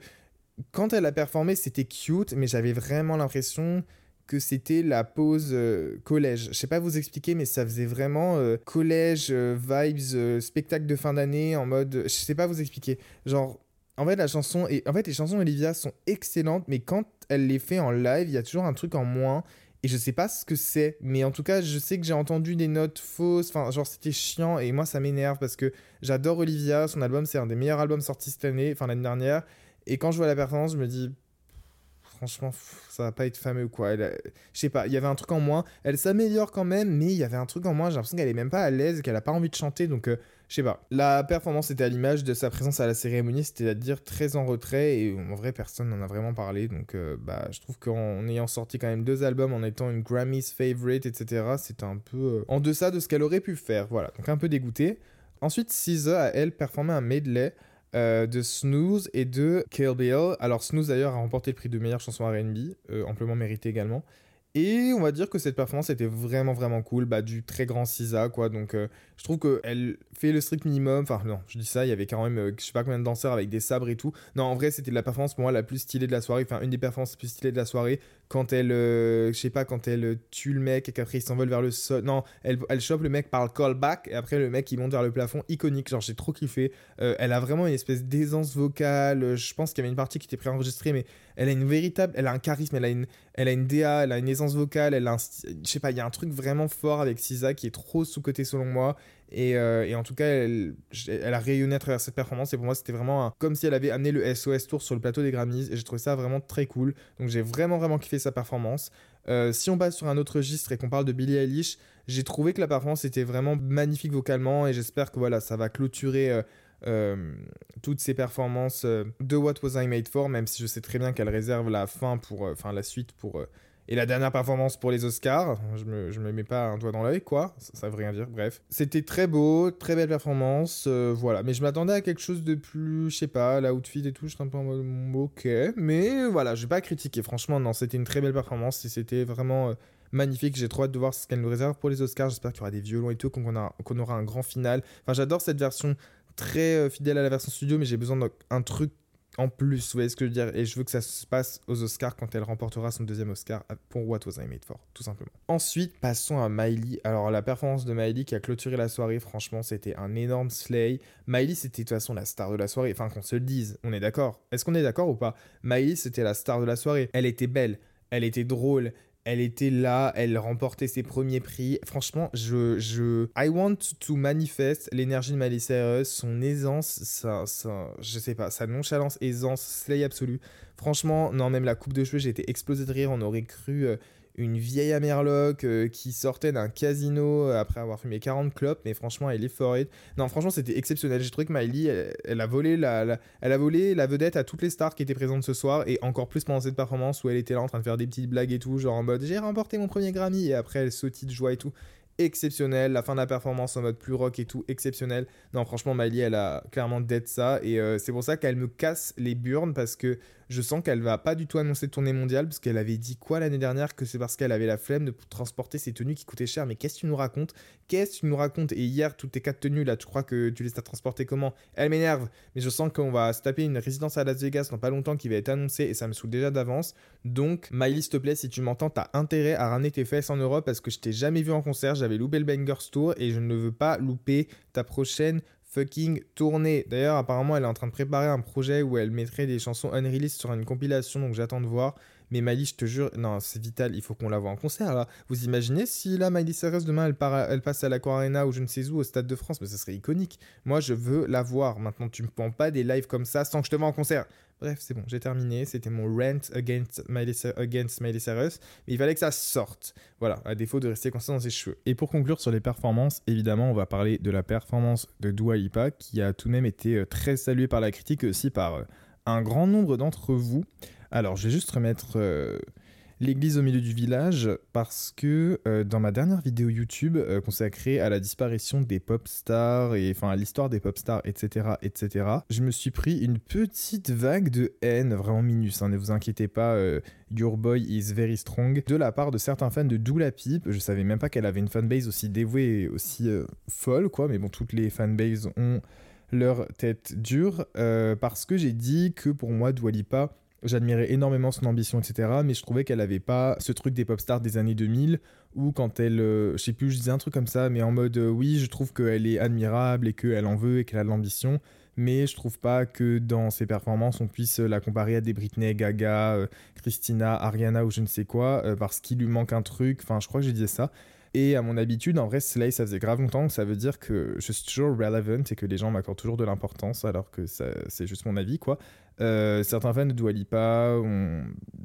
quand elle a performé, c'était cute, mais j'avais vraiment l'impression que c'était la pause euh, collège. Je sais pas vous expliquer, mais ça faisait vraiment euh, collège, euh, vibes, spectacle de fin d'année en mode. Je sais pas vous expliquer. Genre, en fait, la chanson. Et, en fait, les chansons d'Olivia sont excellentes, mais quand elle les fait en live, il y a toujours un truc en moins. Et je sais pas ce que c'est, mais en tout cas, je sais que j'ai entendu des notes fausses. Enfin, genre, c'était chiant et moi, ça m'énerve parce que j'adore Olivia. Son album, c'est un des meilleurs albums sortis cette année, enfin l'année dernière. Et quand je vois la performance, je me dis, franchement, ça va pas être fameux ou quoi. je sais pas, il y avait un truc en moins. Elle s'améliore quand même, mais il y avait un truc en moins. J'ai l'impression qu'elle est même pas à l'aise, qu'elle a pas envie de chanter. Donc, euh, je sais pas. La performance était à l'image de sa présence à la cérémonie, c'est-à-dire très en retrait. Et en vrai, personne n'en a vraiment parlé. Donc, euh, bah, je trouve qu'en ayant sorti quand même deux albums, en étant une Grammy's favorite, etc., c'était un peu euh, en deçà de ce qu'elle aurait pu faire. Voilà, donc un peu dégoûté. Ensuite, SZA a elle performé un medley euh, de Snooze et de Kill Bill. Alors Snooze d'ailleurs a remporté le prix de meilleure chanson R&B, euh, amplement mérité également. Et on va dire que cette performance était vraiment vraiment cool, bah, du très grand SZA quoi. Donc euh, je trouve qu'elle fait le strict minimum. Enfin non, je dis ça, il y avait quand même je sais pas combien de danseurs avec des sabres et tout. Non, en vrai c'était la performance pour moi la plus stylée de la soirée, enfin une des performances les plus stylées de la soirée quand elle, euh, je sais pas, quand elle euh, tue le mec et qu'après il s'envole vers le sol. Non, elle, elle chope le mec par le callback et après le mec il monte vers le plafond, iconique. Genre j'ai trop kiffé. Euh, elle a vraiment une espèce d'aisance vocale. Je pense qu'il y avait une partie qui était préenregistrée, mais elle a une véritable, elle a un charisme, elle a une, elle a une DA, elle a une aisance vocale, elle a un, je sais pas, il y a un truc vraiment fort avec Sisa qui est trop sous côté selon moi. Et, et, en tout cas, elle, a rayonné à travers cette performance. Et pour moi, c'était vraiment comme si elle avait amené le SOS Tour sur le plateau des Grammys. Et j'ai trouvé ça vraiment très cool. Donc j'ai vraiment, vraiment kiffé sa performance. Euh, si on passe sur un autre registre et qu'on parle de Billie Eilish, j'ai trouvé que la performance était vraiment magnifique vocalement et j'espère que voilà, ça va clôturer euh, euh, toutes ces performances de What Was I Made For, même si je sais très bien qu'elle réserve la fin pour, enfin la suite pour Et la dernière performance pour les Oscars, je me, je me mets pas un doigt dans l'œil, quoi. Ça, ça, veut rien dire, bref. C'était très beau, très belle performance, euh, voilà. Mais je m'attendais à quelque chose de plus, je sais pas, l'outfit et tout, j'étais un peu en mode, mm, ok. Mais voilà, je vais pas critiquer, franchement, non, c'était une très belle performance et c'était vraiment. Euh, magnifique. J'ai trop hâte de voir ce qu'elle nous réserve pour les Oscars. J'espère qu'il y aura des violons et tout, qu'on aura un grand final. Enfin, j'adore cette version très euh, fidèle à la version studio, mais j'ai besoin d'un truc en plus, vous voyez ce que je veux dire Et je veux que ça se passe aux Oscars quand elle remportera son deuxième Oscar pour What Was I Made For, tout simplement. Ensuite, passons à Miley. Alors, la performance de Miley qui a clôturé la soirée, franchement, c'était un énorme slay. Miley, c'était de toute façon la star de la soirée. Enfin, qu'on se le dise, on est d'accord. Est-ce qu'on est d'accord ou pas? Miley, c'était la star de la soirée. Elle était belle, elle était drôle, elle était là, elle remportait ses premiers prix. Franchement, je, je, I want to manifest l'énergie de Miley Cyrus, son aisance, ça, ça, je sais pas, sa nonchalance, aisance, slay absolu. Franchement, non, même la coupe de cheveux, j'ai été explosé de rire. On aurait cru euh, une vieille Amerloc euh, qui sortait d'un casino euh, après avoir fumé 40 clopes, mais franchement, elle est forte. Non, franchement, c'était exceptionnel. J'ai trouvé que Miley, elle, a volé la, vedette à toutes les stars qui étaient présentes ce soir, et encore plus pendant cette performance où elle était là en train de faire des petites blagues et tout, genre en mode j'ai remporté mon premier Grammy, et après elle sautille de joie et tout exceptionnel. La fin de la performance en mode plus rock et tout, exceptionnel. Non, franchement, Miley, elle a clairement d'être ça. Et euh, c'est pour ça qu'elle me casse les burnes parce que je sens qu'elle va pas du tout annoncer tournée mondiale parce qu'elle avait dit quoi l'année dernière que c'est parce qu'elle avait la flemme de transporter ses tenues qui coûtaient cher. Mais qu'est-ce que tu nous racontes? Qu'est-ce que tu nous racontes? Et hier, toutes tes quatre tenues là, tu crois que tu les as transportées comment? Elle m'énerve, mais je sens qu'on va se taper une résidence à Las Vegas dans pas longtemps qui va être annoncée et ça me saoule déjà d'avance. Donc, Miley, s'il te plaît, si tu m'entends, t'as intérêt à ramener tes fesses en Europe parce que je t'ai jamais vu en concert. J'avais loupé le Bangers Tour et je ne veux pas louper ta prochaine fucking tournée. D'ailleurs, apparemment, elle est en train de préparer un projet où elle mettrait des chansons unreleased sur une compilation, donc j'attends de voir. Mais Miley, je te jure, non, c'est vital, il faut qu'on la voit en concert. Vous imaginez si là, Miley Cyrus, demain, elle, part, elle passe à l'Aqua Arena ou je ne sais où, au Stade de France, mais ce serait iconique. Moi, je veux la voir. Maintenant, tu me prends pas des lives comme ça sans que je te vois en concert. Bref, c'est bon, j'ai terminé. C'était mon rant against Miley, against Miley Cyrus. Mais il fallait que ça sorte. Voilà, à défaut de rester constant dans ses cheveux. Et pour conclure sur les performances, évidemment, on va parler de la performance de Dua Lipa, qui a tout de même été euh, très saluée par la critique aussi par euh, un grand nombre d'entre vous. Alors, je vais juste remettre euh, l'église au milieu du village parce que euh, dans ma dernière vidéo YouTube euh, consacrée à la disparition des pop stars et enfin à l'histoire des pop stars, etc., etc., je me suis pris une petite vague de haine, vraiment minus, hein, ne vous inquiétez pas, Your Boy is very strong, de la part de certains fans de Doula Pipe. Je savais même pas qu'elle avait une fanbase aussi dévouée et aussi folle, quoi, mais bon, toutes les fanbases ont leur tête dure parce que j'ai dit que pour moi, Dwalipa J'admirais énormément son ambition, etc. Mais je trouvais qu'elle avait pas ce truc des pop stars des années 2000 où quand elle, euh, je sais plus, je disais un truc comme ça, mais en mode euh, oui, je trouve qu'elle est admirable et qu'elle en veut et qu'elle a de l'ambition. Mais je trouve pas que dans ses performances on puisse la comparer à des Britney, Gaga, euh, Christina, Ariana ou je ne sais quoi, parce qu'il lui manque un truc. Enfin, je crois que j'ai dit ça. Et à mon habitude, en vrai, Slay, ça faisait grave longtemps, ça veut dire que je suis toujours relevant et que les gens m'accordent toujours de l'importance, alors que c'est juste mon avis, quoi. Euh, certains fans de Dua Lipa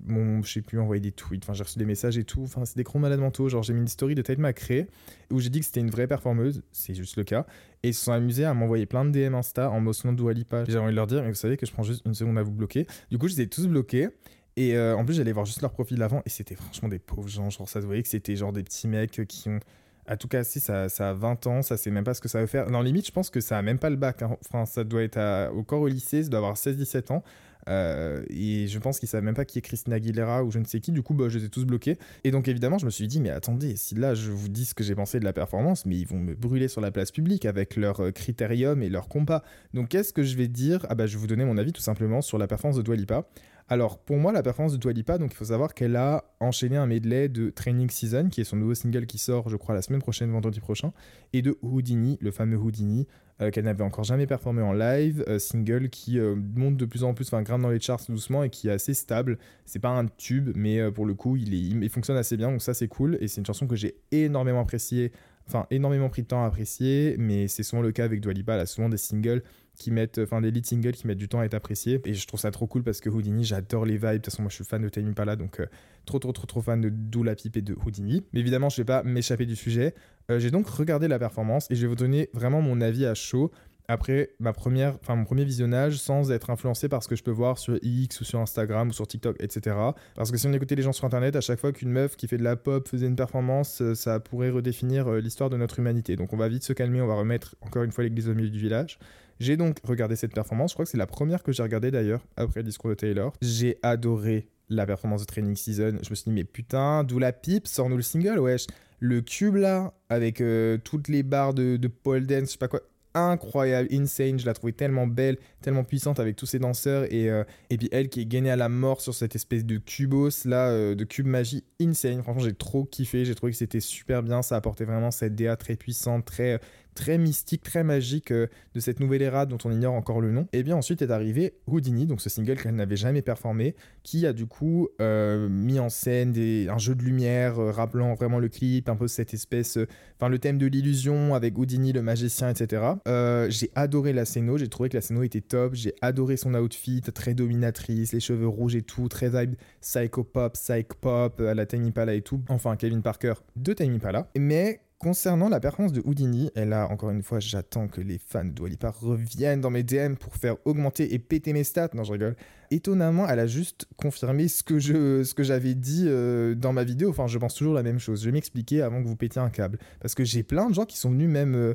je sais plus, envoyé des tweets, enfin j'ai reçu des messages et tout, enfin c'est des gros malades mentaux, genre j'ai mis une story de Tate McRae où j'ai dit que c'était une vraie performeuse, c'est juste le cas, et ils se sont amusés à m'envoyer plein de DM Insta en mentionnant Dua Lipa. J'ai envie de leur dire, mais vous savez que je prends juste une seconde à vous bloquer. Du coup, je les ai tous bloqués. Et euh, en plus, j'allais voir juste leur profil avant et c'était franchement des pauvres gens. Genre, ça se voyait que c'était genre des petits mecs qui ont. À tout cas, si ça, a 20 ans, ça sait même pas ce que ça veut faire. Dans limite, je pense que ça a même pas le bac. Hein. Enfin, ça doit être au corps au lycée, ça doit avoir 16-17 ans. Euh, et je pense qu'ils savent même pas qui est Christina Aguilera ou je ne sais qui. Du coup, bah, je les ai tous bloqués. Et donc, évidemment, je me suis dit, mais attendez, si là je vous dis ce que j'ai pensé de la performance, mais ils vont me brûler sur la place publique avec leur euh, critérium et leur compas. Donc, qu'est-ce que je vais dire? Ah, bah, je vais vous donner mon avis tout simplement sur la performance de Dwalipa. Alors, pour moi, la performance de Dua donc il faut savoir qu'elle a enchaîné un medley de Training Season, qui est son nouveau single qui sort, je crois, la semaine prochaine, vendredi prochain, et de Houdini, le fameux Houdini, euh, qu'elle n'avait encore jamais performé en live, euh, single qui euh, monte de plus en plus, enfin grimpe dans les charts doucement et qui est assez stable. C'est pas un tube, mais pour le coup, il, est, il fonctionne assez bien, donc ça c'est cool, et c'est une chanson que j'ai énormément appréciée enfin énormément pris de temps à apprécier, mais c'est souvent le cas avec Dua Lipa, elle a souvent des singles qui mettent, enfin des lead singles qui mettent du temps à être appréciés. Et je trouve ça trop cool parce que Houdini, j'adore les vibes. De toute façon, moi je suis fan de Tame Impala, donc euh, trop trop trop trop fan de Doula Pipe et de Houdini. Mais évidemment, je vais pas m'échapper du sujet. Euh, j'ai donc regardé la performance et je vais vous donner vraiment mon avis à chaud. après ma première, enfin mon premier visionnage sans être influencé par ce que je peux voir sur X ou sur Instagram ou sur TikTok, etc. Parce que si on écoutait les gens sur Internet, à chaque fois qu'une meuf qui fait de la pop faisait une performance, euh, ça pourrait redéfinir euh, l'histoire de notre humanité. Donc on va vite se calmer, on va remettre encore une fois l'église au milieu du village. J'ai donc regardé cette performance, je crois que c'est la première que j'ai regardée d'ailleurs après le discours de Taylor. J'ai adoré la performance de Training Season. Je me suis dit, mais putain, d'où la pipe, sors-nous le single, wesh. Le cube là, avec euh, toutes les barres de, de pole dance, je sais pas quoi, incroyable, insane. Je la trouvais tellement belle, tellement puissante avec tous ces danseurs. Et, euh, et puis elle qui est gainée à la mort sur cette espèce de cubos là, euh, de cube magie, insane. Franchement, j'ai trop kiffé. J'ai trouvé que c'était super bien. Ça apportait vraiment cette DA très puissante, très très mystique, très magique euh, de cette nouvelle era dont on ignore encore le nom. Et bien ensuite est arrivé Houdini, donc ce single qu'elle n'avait jamais performé, qui a du coup euh, mis en scène un jeu de lumière euh, rappelant vraiment le clip, un peu cette espèce, enfin le thème de l'illusion avec Houdini le magicien, etc. j'ai adoré la scéno, j'ai trouvé que la scéno était top, j'ai adoré son outfit, très dominatrice, les cheveux rouges et tout, très vibe psycho pop, psych pop, à la Tiny Pala et tout. Enfin Kevin Parker de Tiny Pala. Mais Concernant la performance de Houdini, et là, encore une fois, j'attends que les fans de Dwalipa reviennent dans mes DM pour faire augmenter et péter mes stats. Non, je rigole. Étonnamment, elle a juste confirmé ce que, j'avais dit euh, dans ma vidéo. Enfin, je pense toujours la même chose. Je vais m'expliquer avant que vous pétiez un câble. Parce que j'ai plein de gens qui sont venus même... Euh,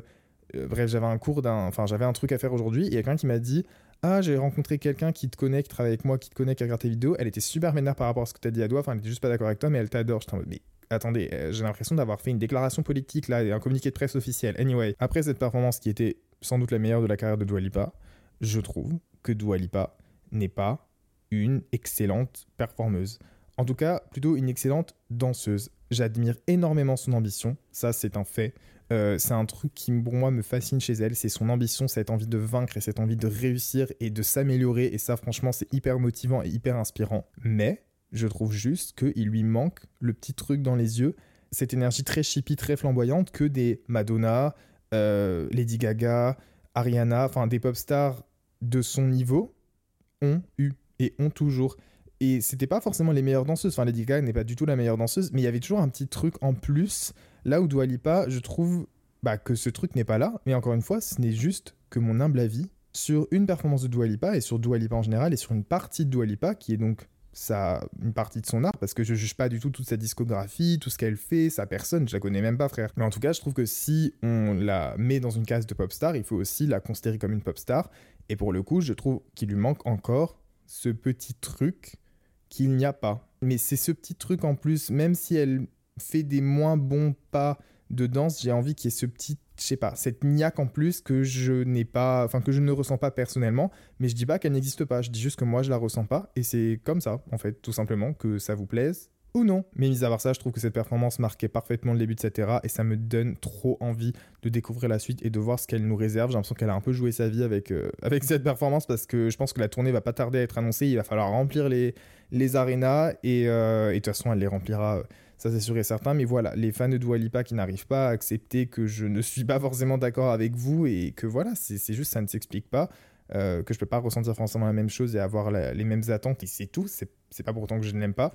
euh, bref, j'avais un cours d'un... Enfin, j'avais un truc à faire aujourd'hui, et il y a quelqu'un qui m'a dit... Ah, j'ai rencontré quelqu'un qui te connaît, qui travaille avec moi, qui te connaît, qui regarde tes vidéos. Elle était super vénère par rapport à ce que tu as dit à toi. Enfin, elle était juste pas d'accord avec toi, mais elle t'adore. Je mais attendez, euh, j'ai l'impression d'avoir fait une déclaration politique là, un communiqué de presse officiel. Anyway, après cette performance qui était sans doute la meilleure de la carrière de Dua Lipa, je trouve que Dua Lipa n'est pas une excellente performeuse. En tout cas, plutôt une excellente danseuse. J'admire énormément son ambition, ça c'est un fait. Euh, c'est un truc qui pour moi me fascine chez elle, c'est son ambition, cette envie de vaincre et cette envie de réussir et de s'améliorer. Et ça franchement c'est hyper motivant et hyper inspirant. Mais je trouve juste qu'il lui manque le petit truc dans les yeux, cette énergie très chippie, très flamboyante que des Madonna, euh, Lady Gaga, Ariana, enfin des pop stars de son niveau ont eu et ont toujours. Et c'était pas forcément les meilleures danseuses. Enfin, Lady Gaga n'est pas du tout la meilleure danseuse, mais il y avait toujours un petit truc en plus. Là où Dua Lipa, je trouve bah, que ce truc n'est pas là. Mais encore une fois, ce n'est juste que mon humble avis sur une performance de Dua Lipa et sur Dua Lipa en général et sur une partie de Dua Lipa qui est donc ça, une partie de son art, parce que je juge pas du tout toute sa discographie, tout ce qu'elle fait, sa personne, je la connais même pas, frère. Mais en tout cas, je trouve que si on la met dans une case de pop star, il faut aussi la considérer comme une pop star. Et pour le coup, je trouve qu'il lui manque encore ce petit truc qu'il n'y a pas. Mais c'est ce petit truc en plus, même si elle fait des moins bons pas de danse, j'ai envie qu'il y ait ce petit je sais pas, cette niaque en plus que je n'ai pas, enfin que je ne ressens pas personnellement, mais je dis pas qu'elle n'existe pas, je dis juste que moi je la ressens pas, et c'est comme ça, en fait, tout simplement, que ça vous plaise ou non. Mais mis à part ça, je trouve que cette performance marquait parfaitement le début de cette era, et ça me donne trop envie de découvrir la suite et de voir ce qu'elle nous réserve. J'ai l'impression qu'elle a un peu joué sa vie avec, euh, avec cette performance, parce que je pense que la tournée va pas tarder à être annoncée, il va falloir remplir les, les arénas, et, euh, et de toute façon, elle les remplira. Euh, ça c'est sûr et certain. Mais voilà, les fans de Dua Lipa qui n'arrivent pas à accepter que je ne suis pas forcément d'accord avec vous et que voilà, c'est juste ça ne s'explique pas. Euh, que je peux pas ressentir forcément la même chose et avoir les mêmes attentes et c'est tout, c'est pas pour autant que je ne l'aime pas.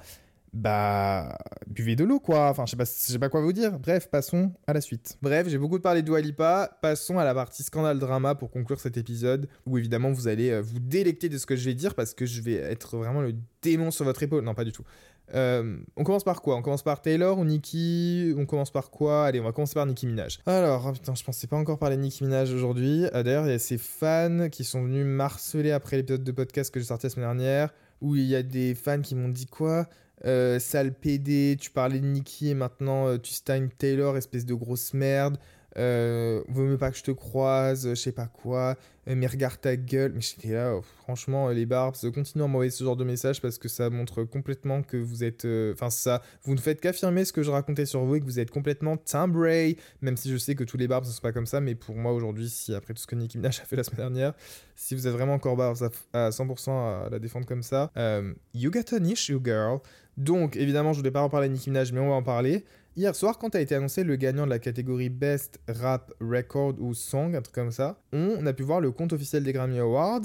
Bah, buvez de l'eau quoi, enfin je sais pas, je sais pas quoi vous dire. Bref, passons à la suite. Bref, j'ai beaucoup parlé de Dua Lipa, passons à la partie scandale drama pour conclure cet épisode où évidemment vous allez euh, vous délecter de ce que je vais dire parce que je vais être vraiment le démon sur votre épaule. Non, pas du tout. Euh, on commence par quoi? On commence par Taylor ou Nicki? On commence par quoi? Allez, on va commencer par Nicki Minaj. Alors, oh putain, je pensais pas encore parler de Nicki Minaj aujourd'hui. Euh, d'ailleurs, il y a ces fans qui sont venus marceler après l'épisode de podcast que j'ai sorti la semaine dernière, où il y a des fans qui m'ont dit quoi? Euh, Sale PD, tu parlais de Nicki et maintenant euh, tu stein Taylor, espèce de grosse merde euh, vaut mieux pas que je te croise, je sais pas quoi, euh, mais regarde ta gueule. Mais j'étais là, oh, franchement, les barbes, continuez à m'envoyer ce genre de message parce que ça montre complètement que vous êtes. Euh, enfin, ça, vous ne faites qu'affirmer ce que je racontais sur vous et que vous êtes complètement timbré, même si je sais que tous les barbes ne sont pas comme ça, mais pour moi aujourd'hui, si après tout ce que Nicki Minaj a fait la semaine dernière, si vous êtes vraiment encore barbes à 100% à la défendre comme ça, you got an issue, girl. Donc, évidemment, je voulais pas en parler de Nicki Minaj, mais on va en parler. Hier soir, quand a été annoncé le gagnant de la catégorie Best Rap Record ou Song, un truc comme ça, on a pu voir le compte officiel des Grammy Awards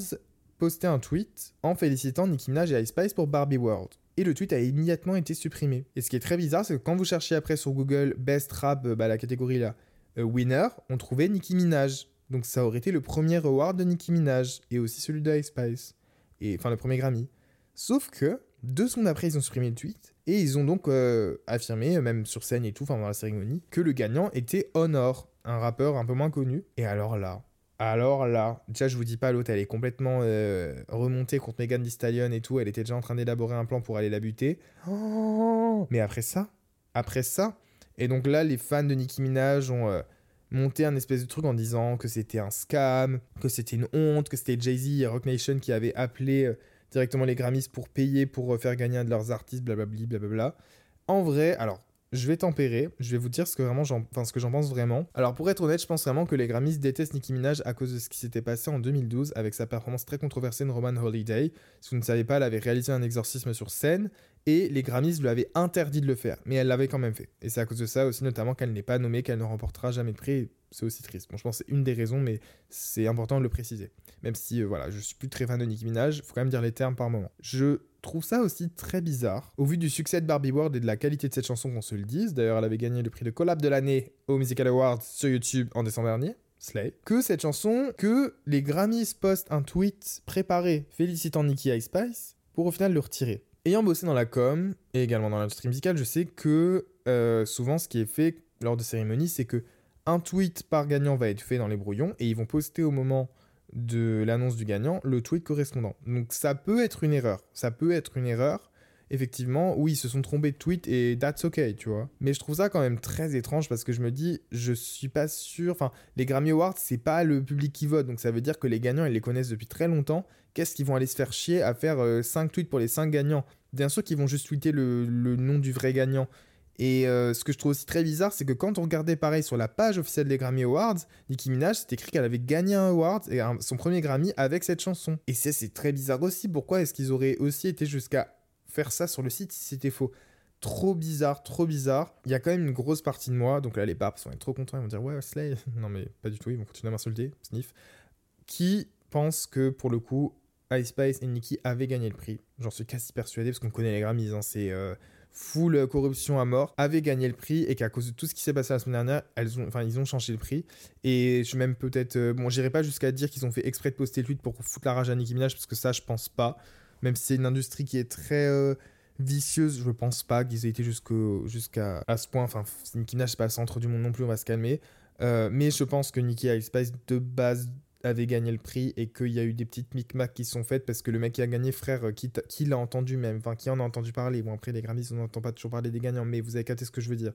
poster un tweet en félicitant Nicki Minaj et Ice Spice pour Barbie World. Et le tweet a immédiatement été supprimé. Et ce qui est très bizarre, c'est que quand vous cherchez après sur Google Best Rap, bah, la catégorie là, euh, Winner, on trouvait Nicki Minaj. Donc ça aurait été le premier award de Nicki Minaj et aussi celui de Ice Spice. Et, enfin, le premier Grammy. Sauf que, deux secondes après, ils ont supprimé le tweet et ils ont donc euh, affirmé, même sur scène et tout, enfin la cérémonie, que le gagnant était Honor, un rappeur un peu moins connu. Et alors là, alors là, déjà je vous dis pas, l'autre est complètement euh, remontée contre Megan Thee Stallion et tout, elle était déjà en train d'élaborer un plan pour aller la buter. Oh Mais après ça, après ça, et donc là les fans de Nicki Minaj ont euh, monté un espèce de truc en disant que c'était un scam, que c'était une honte, que c'était Jay-Z et Rock Nation qui avaient appelé euh, directement les Grammys pour payer pour faire gagner un de leurs artistes, blablabla, blablabla. En vrai, alors je vais tempérer, je vais vous dire ce que vraiment j'en, pense vraiment. Alors pour être honnête, je pense vraiment que les Grammys détestent Nicki Minaj à cause de ce qui s'était passé en 2012 avec sa performance très controversée de Roman Holiday. Si vous ne savez pas, elle avait réalisé un exorcisme sur scène et les Grammys lui avaient interdit de le faire, mais elle l'avait quand même fait. Et c'est à cause de ça aussi notamment qu'elle n'est pas nommée, qu'elle ne remportera jamais de prix. C'est aussi triste. Bon, je pense que c'est une des raisons, mais c'est important de le préciser. Même si, euh, voilà, je suis plus très fan de Nicki Minaj, faut quand même dire les termes par moment. Je trouve ça aussi très bizarre, au vu du succès de Barbie World et de la qualité de cette chanson qu'on se le dise. D'ailleurs, elle avait gagné le prix de collab de l'année au Musical Awards sur YouTube en décembre dernier. Slay. Que cette chanson, que les Grammys postent un tweet préparé félicitant Nicki Ice Spice pour au final le retirer. Ayant bossé dans la com et également dans l'industrie musicale, je sais que euh, souvent ce qui est fait lors de cérémonies, c'est que un tweet par gagnant va être fait dans les brouillons et ils vont poster au moment de l'annonce du gagnant le tweet correspondant. Donc ça peut être une erreur. Ça peut être une erreur. Effectivement, oui, ils se sont trompés de tweet et that's ok, tu vois. Mais je trouve ça quand même très étrange parce que je me dis, je suis pas sûr. Enfin, les Grammy Awards, c'est pas le public qui vote. Donc ça veut dire que les gagnants, ils les connaissent depuis très longtemps. Qu'est-ce qu'ils vont aller se faire chier à faire 5 euh, tweets pour les 5 gagnants? Bien sûr qu'ils vont juste tweeter le, le nom du vrai gagnant. Et euh, ce que je trouve aussi très bizarre, c'est que quand on regardait pareil sur la page officielle des Grammy Awards, Nicki Minaj, c'était écrit qu'elle avait gagné un award, son premier Grammy avec cette chanson. Et ça, c'est très bizarre aussi. Pourquoi est-ce qu'ils auraient aussi été jusqu'à faire ça sur le site si c'était faux? Trop bizarre, trop bizarre. Il y a quand même une grosse partie de moi, donc là, les vont être trop contents, ils vont dire Ouais, Slay. [laughs] non, mais pas du tout, ils vont continuer à m'insulter, sniff. Qui pense que pour le coup, Ice Spice et Nicki avaient gagné le prix? J'en suis quasi persuadé parce qu'on connaît les Grammys, hein, c'est. Euh, full corruption à mort, avaient gagné le prix et qu'à cause de tout ce qui s'est passé la semaine dernière, elles ont, ils ont changé le prix. Et je même peut-être, euh, bon, j'irai pas jusqu'à dire qu'ils ont fait exprès de poster le tweet pour foutre la rage à Nicki Minaj parce que ça, je pense pas. Même si c'est une industrie qui est très euh, vicieuse, je pense pas qu'ils aient été jusqu'à à ce point. Enfin, Nicki Minaj, c'est pas le centre du monde non plus, on va se calmer. Euh, mais je pense que Nicki Spice de base avait gagné le prix et qu'il y a eu des petites micmacs qui sont faites parce que le mec qui a gagné, frère, euh, qui, l'a entendu même, enfin qui en a entendu parler. Bon, après, les Grammys, on n'entend pas toujours parler des gagnants, mais vous avez capté ce que je veux dire.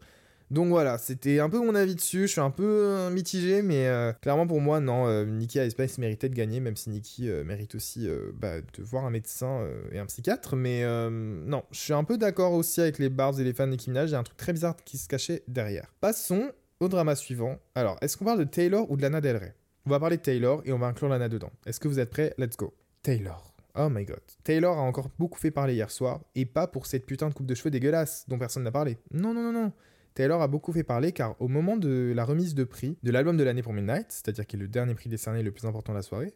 Donc voilà, c'était un peu mon avis dessus. Je suis un peu euh, mitigé, mais euh, clairement pour moi, non, euh, Nikki Spice méritait de gagner, même si Nikki mérite aussi bah, de voir un médecin et un psychiatre. Mais non, je suis un peu d'accord aussi avec les bars et les fans de Nicki. Il y a un truc très bizarre qui se cachait derrière. Passons au drama suivant. Alors, est-ce qu'on parle de Taylor ou de Lana Del Rey? On va parler de Taylor et on va inclure Lana dedans. Est-ce que vous êtes prêts? Let's go. Taylor. Oh my god. Taylor a encore beaucoup fait parler hier soir, et pas pour cette putain de coupe de cheveux dégueulasse dont personne n'a parlé. Non, non, non, non. Taylor a beaucoup fait parler car au moment de la remise de prix de l'album de l'année pour Midnight, c'est-à-dire qui est le dernier prix décerné le plus important de la soirée,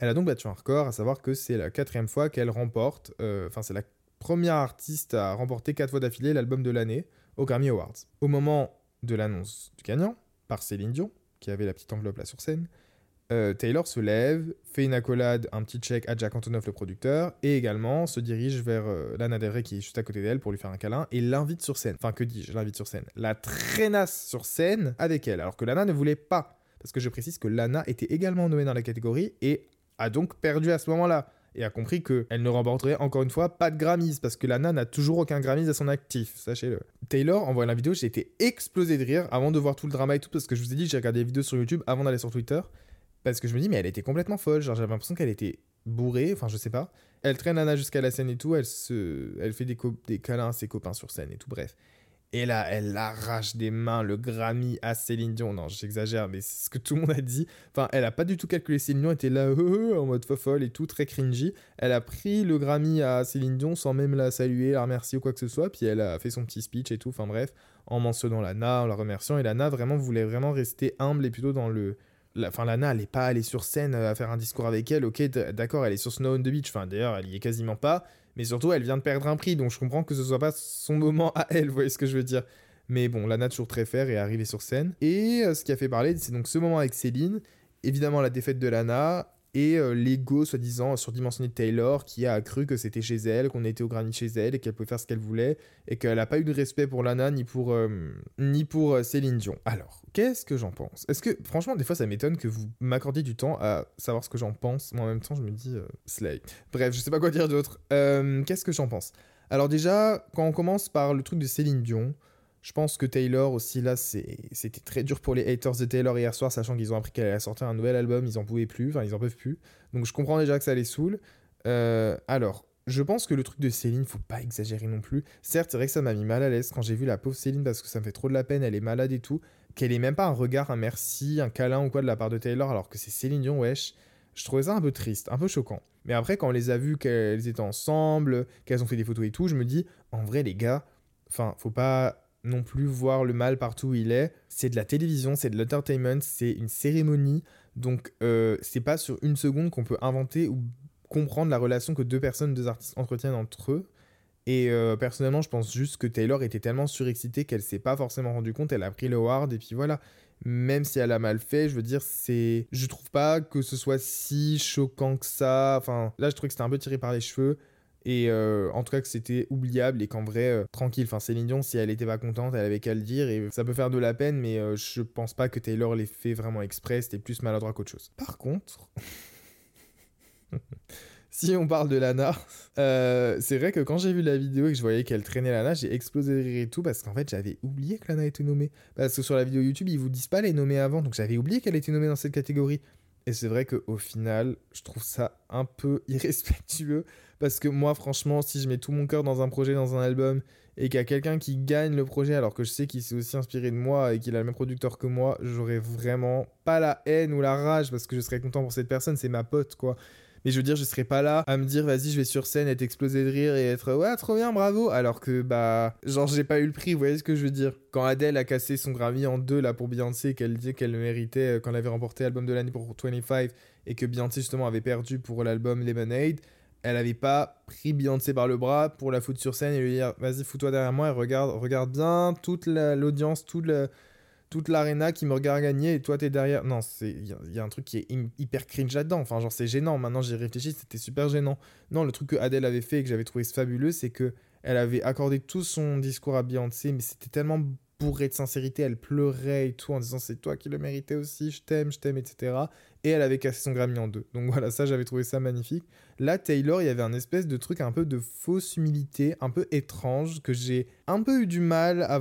elle a donc battu un record, à savoir que c'est la quatrième fois qu'elle remporte, euh, enfin c'est la première artiste à remporter quatre fois d'affilée l'album de l'année au Grammy Awards. Au moment de l'annonce du gagnant, par Céline Dion, qui avait la petite enveloppe là sur scène, euh, Taylor se lève, fait une accolade, un petit check à Jack Antonoff, le producteur, et également se dirige vers euh, Lana Del Rey qui est juste à côté d'elle pour lui faire un câlin et l'invite sur scène. Enfin, que dis-je, l'invite sur scène. La traînasse sur scène avec elle, alors que Lana ne voulait pas. Parce que je précise que Lana était également nommée dans la catégorie et a donc perdu à ce moment-là. Et a compris qu'elle ne remporterait encore une fois pas de Grammys, parce que Lana n'a toujours aucun Grammys à son actif, sachez-le. Taylor, en voyant la vidéo, j'ai été explosé de rire avant de voir tout le drama et tout, parce que je vous ai dit, j'ai regardé les vidéos sur YouTube avant d'aller sur Twitter. Parce que je me dis, mais elle était complètement folle. Genre, j'avais l'impression qu'elle était bourrée, enfin, je sais pas. Elle traîne Anna jusqu'à la scène et tout. Elle, se... elle fait des, des câlins à ses copains sur scène et tout, bref. Et là, elle arrache des mains le Grammy à Céline Dion. Non, j'exagère, mais c'est ce que tout le monde a dit. Enfin, elle a pas du tout calculé. Céline Dion était là, euh, euh, en mode fofolle et tout, très cringy. Elle a pris le Grammy à Céline Dion sans même la saluer, la remercier ou quoi que ce soit. Puis elle a fait son petit speech et tout. Enfin bref, en mentionnant Lana, en la remerciant. Et Lana vraiment voulait vraiment rester humble et plutôt dans le Enfin, Lana, elle n'est pas allée sur scène euh, à faire un discours avec elle. Ok, d'accord, elle est sur Snow on the Beach. Enfin, d'ailleurs, elle y est quasiment pas. Mais surtout, elle vient de perdre un prix. Donc, je comprends que ce soit pas son moment à elle. Vous voyez ce que je veux dire Mais bon, Lana, toujours très fair, est arrivée sur scène. Et euh, ce qui a fait parler, c'est donc ce moment avec Céline. évidemment la défaite de Lana et euh, l'ego soi-disant surdimensionné de Taylor qui a cru que c'était chez elle, qu'on était au granit chez elle et qu'elle pouvait faire ce qu'elle voulait et qu'elle n'a pas eu de respect pour Lana ni pour, euh, ni pour euh, Céline Dion. Alors, qu'est-ce que j'en pense? Est-ce que, franchement, des fois ça m'étonne que vous m'accordiez du temps à savoir ce que j'en pense, mais en même temps je me dis Slay. Bref, je sais pas quoi dire d'autre. qu'est-ce que j'en pense? Alors, déjà, quand on commence par le truc de Céline Dion, je pense que Taylor aussi, là, c'était très dur pour les haters de Taylor hier soir, sachant qu'ils ont appris qu'elle allait sortir un nouvel album, ils en pouvaient plus, enfin, ils en peuvent plus. Donc je comprends déjà que ça les saoule. Euh, alors, je pense que le truc de Céline, faut pas exagérer non plus. Certes, c'est vrai que ça m'a mis mal à l'aise quand j'ai vu la pauvre Céline parce que ça me fait trop de la peine, elle est malade et tout. Qu'elle ait même pas un regard, un merci, un câlin ou quoi de la part de Taylor alors que c'est Céline Dion, wesh. Je trouvais ça un peu triste, un peu choquant. Mais après, quand on les a vus qu'elles étaient ensemble, qu'elles ont fait des photos et tout, je me dis, en vrai, les gars, enfin, faut pas non plus voir le mal partout où il est. C'est de la télévision, c'est de l'entertainment, c'est une cérémonie. Donc, euh, c'est pas sur une seconde qu'on peut inventer ou comprendre la relation que deux personnes, deux artistes entretiennent entre eux. Et euh, personnellement, je pense juste que Taylor était tellement surexcitée qu'elle s'est pas forcément rendu compte. Elle a pris le ward et puis voilà. Même si elle a mal fait, je veux dire, c'est. Je trouve pas que ce soit si choquant que ça. Enfin, là, je trouve que c'était un peu tiré par les cheveux. Et euh, en tout cas que c'était oubliable et qu'en vrai, euh, tranquille, enfin Céline Dion, si elle était pas contente, elle avait qu'à le dire et ça peut faire de la peine, mais euh, je pense pas que Taylor l'ait fait vraiment exprès, c'était plus maladroit qu'autre chose. Par contre, [laughs] si on parle de Lana, c'est vrai que quand j'ai vu la vidéo et que je voyais qu'elle traînait Lana, j'ai explosé de rire et tout parce qu'en fait j'avais oublié que Lana était nommée. Parce que sur la vidéo YouTube, ils vous disent pas les nommer avant, donc j'avais oublié qu'elle était nommée dans cette catégorie. Et c'est vrai qu'au final, je trouve ça un peu [laughs] irrespectueux parce que moi, franchement, si je mets tout mon cœur dans un projet, dans un album, et qu'il y a quelqu'un qui gagne le projet alors que je sais qu'il s'est aussi inspiré de moi et qu'il a le même producteur que moi, j'aurais vraiment pas la haine ou la rage parce que je serais content pour cette personne, c'est ma pote, quoi. Mais je veux dire, je serais pas là à me dire, vas-y, je vais sur scène, être explosé de rire et être, ouais, trop bien, bravo. Alors que, bah, genre, j'ai pas eu le prix, vous voyez ce que je veux dire. Quand Adele a cassé son Grammy en deux, là, pour Beyoncé, qu'elle disait qu'elle le méritait euh, quand elle avait remporté l'album de l'année pour 25 et que Beyoncé, justement, avait perdu pour l'album Lemonade, elle avait pas pris Beyoncé par le bras pour la foutre sur scène et lui dire vas-y fous-toi derrière moi et regarde, regarde bien toute l'audience, toute l'arena qui me regarde gagner et toi t'es derrière. Non, il y, a un truc qui est hyper cringe là-dedans. Enfin, genre c'est gênant. Maintenant j'y réfléchi, c'était super gênant. Non, le truc que Adele avait fait et que j'avais trouvé fabuleux, c'est que elle avait accordé tout son discours à Beyoncé, mais c'était tellement bourré de sincérité, elle pleurait et tout en disant c'est toi qui le méritais aussi, je t'aime, je t'aime, etc. Et elle avait cassé son Grammy en deux. Donc voilà, ça j'avais trouvé ça magnifique. Là, Taylor, il y avait un espèce de truc un peu de fausse humilité, un peu étrange, que j'ai un peu eu du mal à...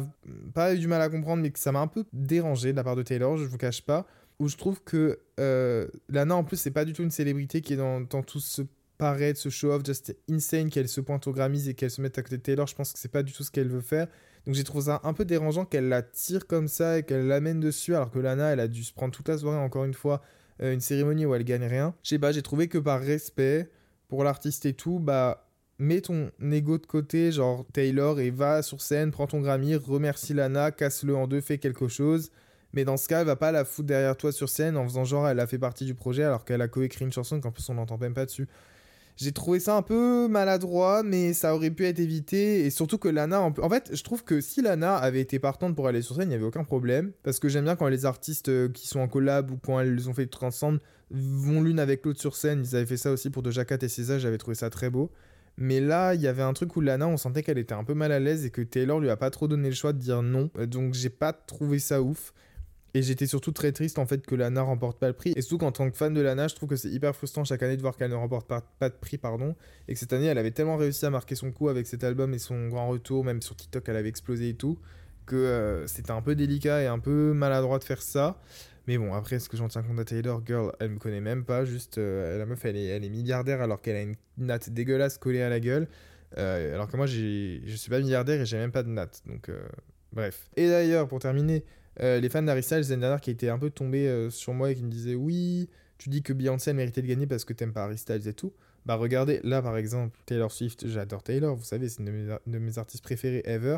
Pas eu du mal à comprendre, mais que ça m'a un peu dérangé de la part de Taylor, je vous cache pas. Où je trouve que euh, Lana, en plus, c'est pas du tout une célébrité qui est dans, dans tout ce paraître, ce show-off just insane qu'elle se pointe au Grammys et qu'elle se mette à côté de Taylor. Je pense que c'est pas du tout ce qu'elle veut faire. Donc j'ai trouvé ça un peu dérangeant qu'elle la tire comme ça et qu'elle l'amène dessus alors que Lana, elle a dû se prendre toute la soirée encore une fois euh, une cérémonie où elle gagne rien. Je sais pas, j'ai trouvé que par respect pour l'artiste et tout, bah mets ton ego de côté, genre Taylor, et va sur scène, prends ton Grammy, remercie Lana, casse-le en deux, fais quelque chose. Mais dans ce cas, elle va pas la foutre derrière toi sur scène en faisant genre elle a fait partie du projet alors qu'elle a coécrit une chanson qu'en plus on n'entend même pas dessus. J'ai trouvé ça un peu maladroit, mais ça aurait pu être évité. Et surtout que Lana. En, fait, je trouve que si Lana avait été partante pour aller sur scène, il n'y avait aucun problème. Parce que j'aime bien quand les artistes euh, qui sont en collab ou quand elles ont fait des trucs ensemble vont l'une avec l'autre sur scène. Ils avaient fait ça aussi pour Doja Cat et César, j'avais trouvé ça très beau. Mais là, il y avait un truc où Lana, on sentait qu'elle était un peu mal à l'aise et que Taylor lui a pas trop donné le choix de dire non. Donc j'ai pas trouvé ça ouf. Et j'étais surtout très triste en fait que Lana remporte pas le prix. Et surtout qu'en tant que fan de Lana, je trouve que c'est hyper frustrant chaque année de voir qu'elle ne remporte pas, de prix, pardon. Et que cette année, elle avait tellement réussi à marquer son coup avec cet album et son grand retour, même sur TikTok, elle avait explosé et tout, que euh, c'était un peu délicat et un peu maladroit de faire ça. Mais bon, après, ce que j'en tiens compte à Taylor, girl, elle me connaît même pas. Juste, euh, la meuf, elle est, milliardaire alors qu'elle a une natte dégueulasse collée à la gueule. Euh, alors que moi, je suis pas milliardaire et j'ai même pas de natte. Donc, bref. Et d'ailleurs, pour terminer, euh, les fans d'Harry Styles, l'année dernière, qui étaient un peu tombés euh, sur moi et qui me disaient Oui, tu dis que Beyoncé méritait de gagner parce que t'aimes pas Harry et tout. Bah regardez, là par exemple, Taylor Swift, j'adore Taylor, vous savez, c'est une de mes, artistes préférés ever.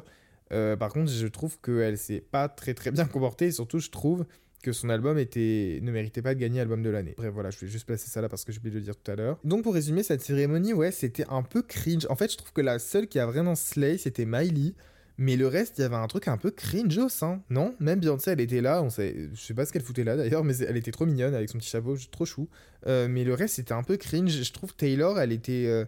Euh, par contre, je trouve qu'elle s'est pas très très bien comportée et surtout, je trouve que son album était... ne méritait pas de gagner album de l'année. Bref, voilà, je vais juste placer ça là parce que j'ai oublié de le dire tout à l'heure. Donc, pour résumer, cette cérémonie, ouais, c'était un peu cringe. En fait, je trouve que la seule qui a vraiment slay, c'était Miley Mais le reste, il y avait un truc un peu cringe hein, non? Même Beyoncé, elle était là, on sait, je sais pas ce qu'elle foutait là d'ailleurs, mais elle était trop mignonne avec son petit chapeau, trop chou. Euh, mais le reste, c'était un peu cringe. Je trouve Taylor, elle était euh,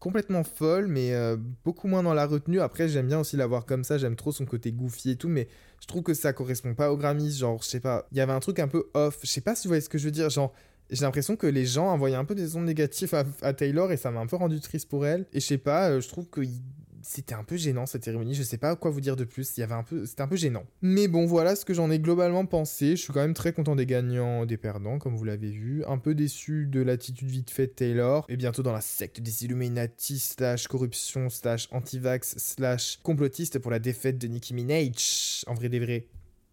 complètement folle, mais euh, beaucoup moins dans la retenue. Après, j'aime bien aussi la voir comme ça, j'aime trop son côté goofy et tout, mais je trouve que ça correspond pas aux Grammys. Genre, je sais pas, il y avait un truc un peu off. Je sais pas si vous voyez ce que je veux dire. Genre, j'ai l'impression que les gens envoyaient un peu des ondes négatives à, à Taylor et ça m'a un peu rendu triste pour elle. Et je sais pas, je trouve que c'était un peu gênant cette cérémonie. Je sais pas quoi vous dire de plus. Il y avait un peu, c'était un peu gênant. Mais bon, voilà ce que j'en ai globalement pensé. Je suis quand même très content des gagnants, des perdants, comme vous l'avez vu. Un peu déçu de l'attitude vite faite Taylor. Et bientôt dans la secte des Illuminati slash corruption slash anti-vax slash complotiste pour la défaite de Nicki Minaj. En vrai des vrais.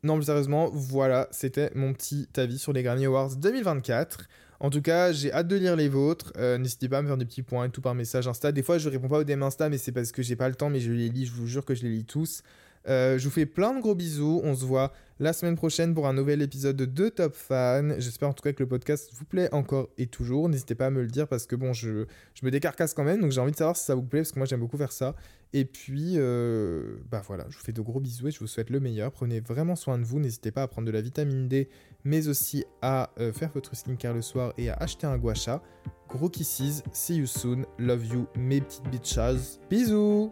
Non, plus sérieusement, voilà, c'était mon petit avis sur les Grammy Awards 2024. En tout cas, j'ai hâte de lire les vôtres. Euh, n'hésitez pas à me faire des petits points et tout par message Insta. Des fois, je réponds pas aux DM Insta, mais c'est parce que j'ai pas le temps, mais je les lis. Je vous jure que je les lis tous. Euh, je vous fais plein de gros bisous. On se voit la semaine prochaine pour un nouvel épisode de Top Fan. J'espère en tout cas que le podcast vous plaît encore et toujours. N'hésitez pas à me le dire parce que bon, je, me décarcasse quand même. Donc j'ai envie de savoir si ça vous plaît parce que moi j'aime beaucoup faire ça. Et puis, euh, bah voilà, je vous fais de gros bisous et je vous souhaite le meilleur. Prenez vraiment soin de vous. N'hésitez pas à prendre de la vitamine D, mais aussi à euh, faire votre skincare le soir et à acheter un guacha. Gros kisses, see you soon, love you, mes petites bitches. Bisous!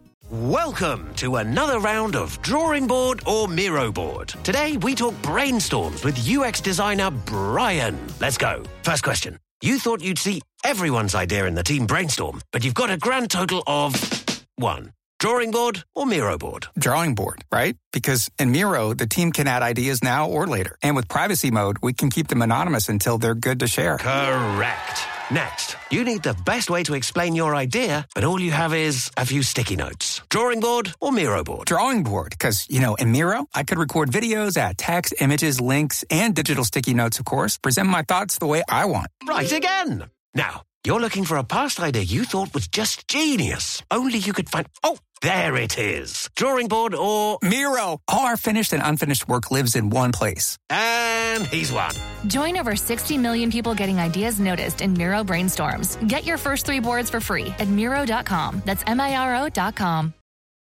Welcome to another round of Drawing Board or Miro Board. Today we talk brainstorms with UX designer Brian. Let's go. First question. You thought you'd see everyone's idea in the team brainstorm, but you've got a grand total of one. Drawing board or Miro board? Drawing board, right? Because in Miro, the team can add ideas now or later. And with privacy mode, we can keep them anonymous until they're good to share. Correct. Next, you need the best way to explain your idea, but all you have is a few sticky notes. Drawing board or Miro board? Drawing board, because, you know, in Miro, I could record videos, add text, images, links, and digital sticky notes, of course, present my thoughts the way I want. Right again. Now, you're looking for a past idea you thought was just genius. Only you could find. Oh, there it is. Drawing board or. Miro! All our finished and unfinished work lives in one place. And he's won. Join over 60 million people getting ideas noticed in Miro brainstorms. Get your first three boards for free at Miro.com. That's M I R O.com.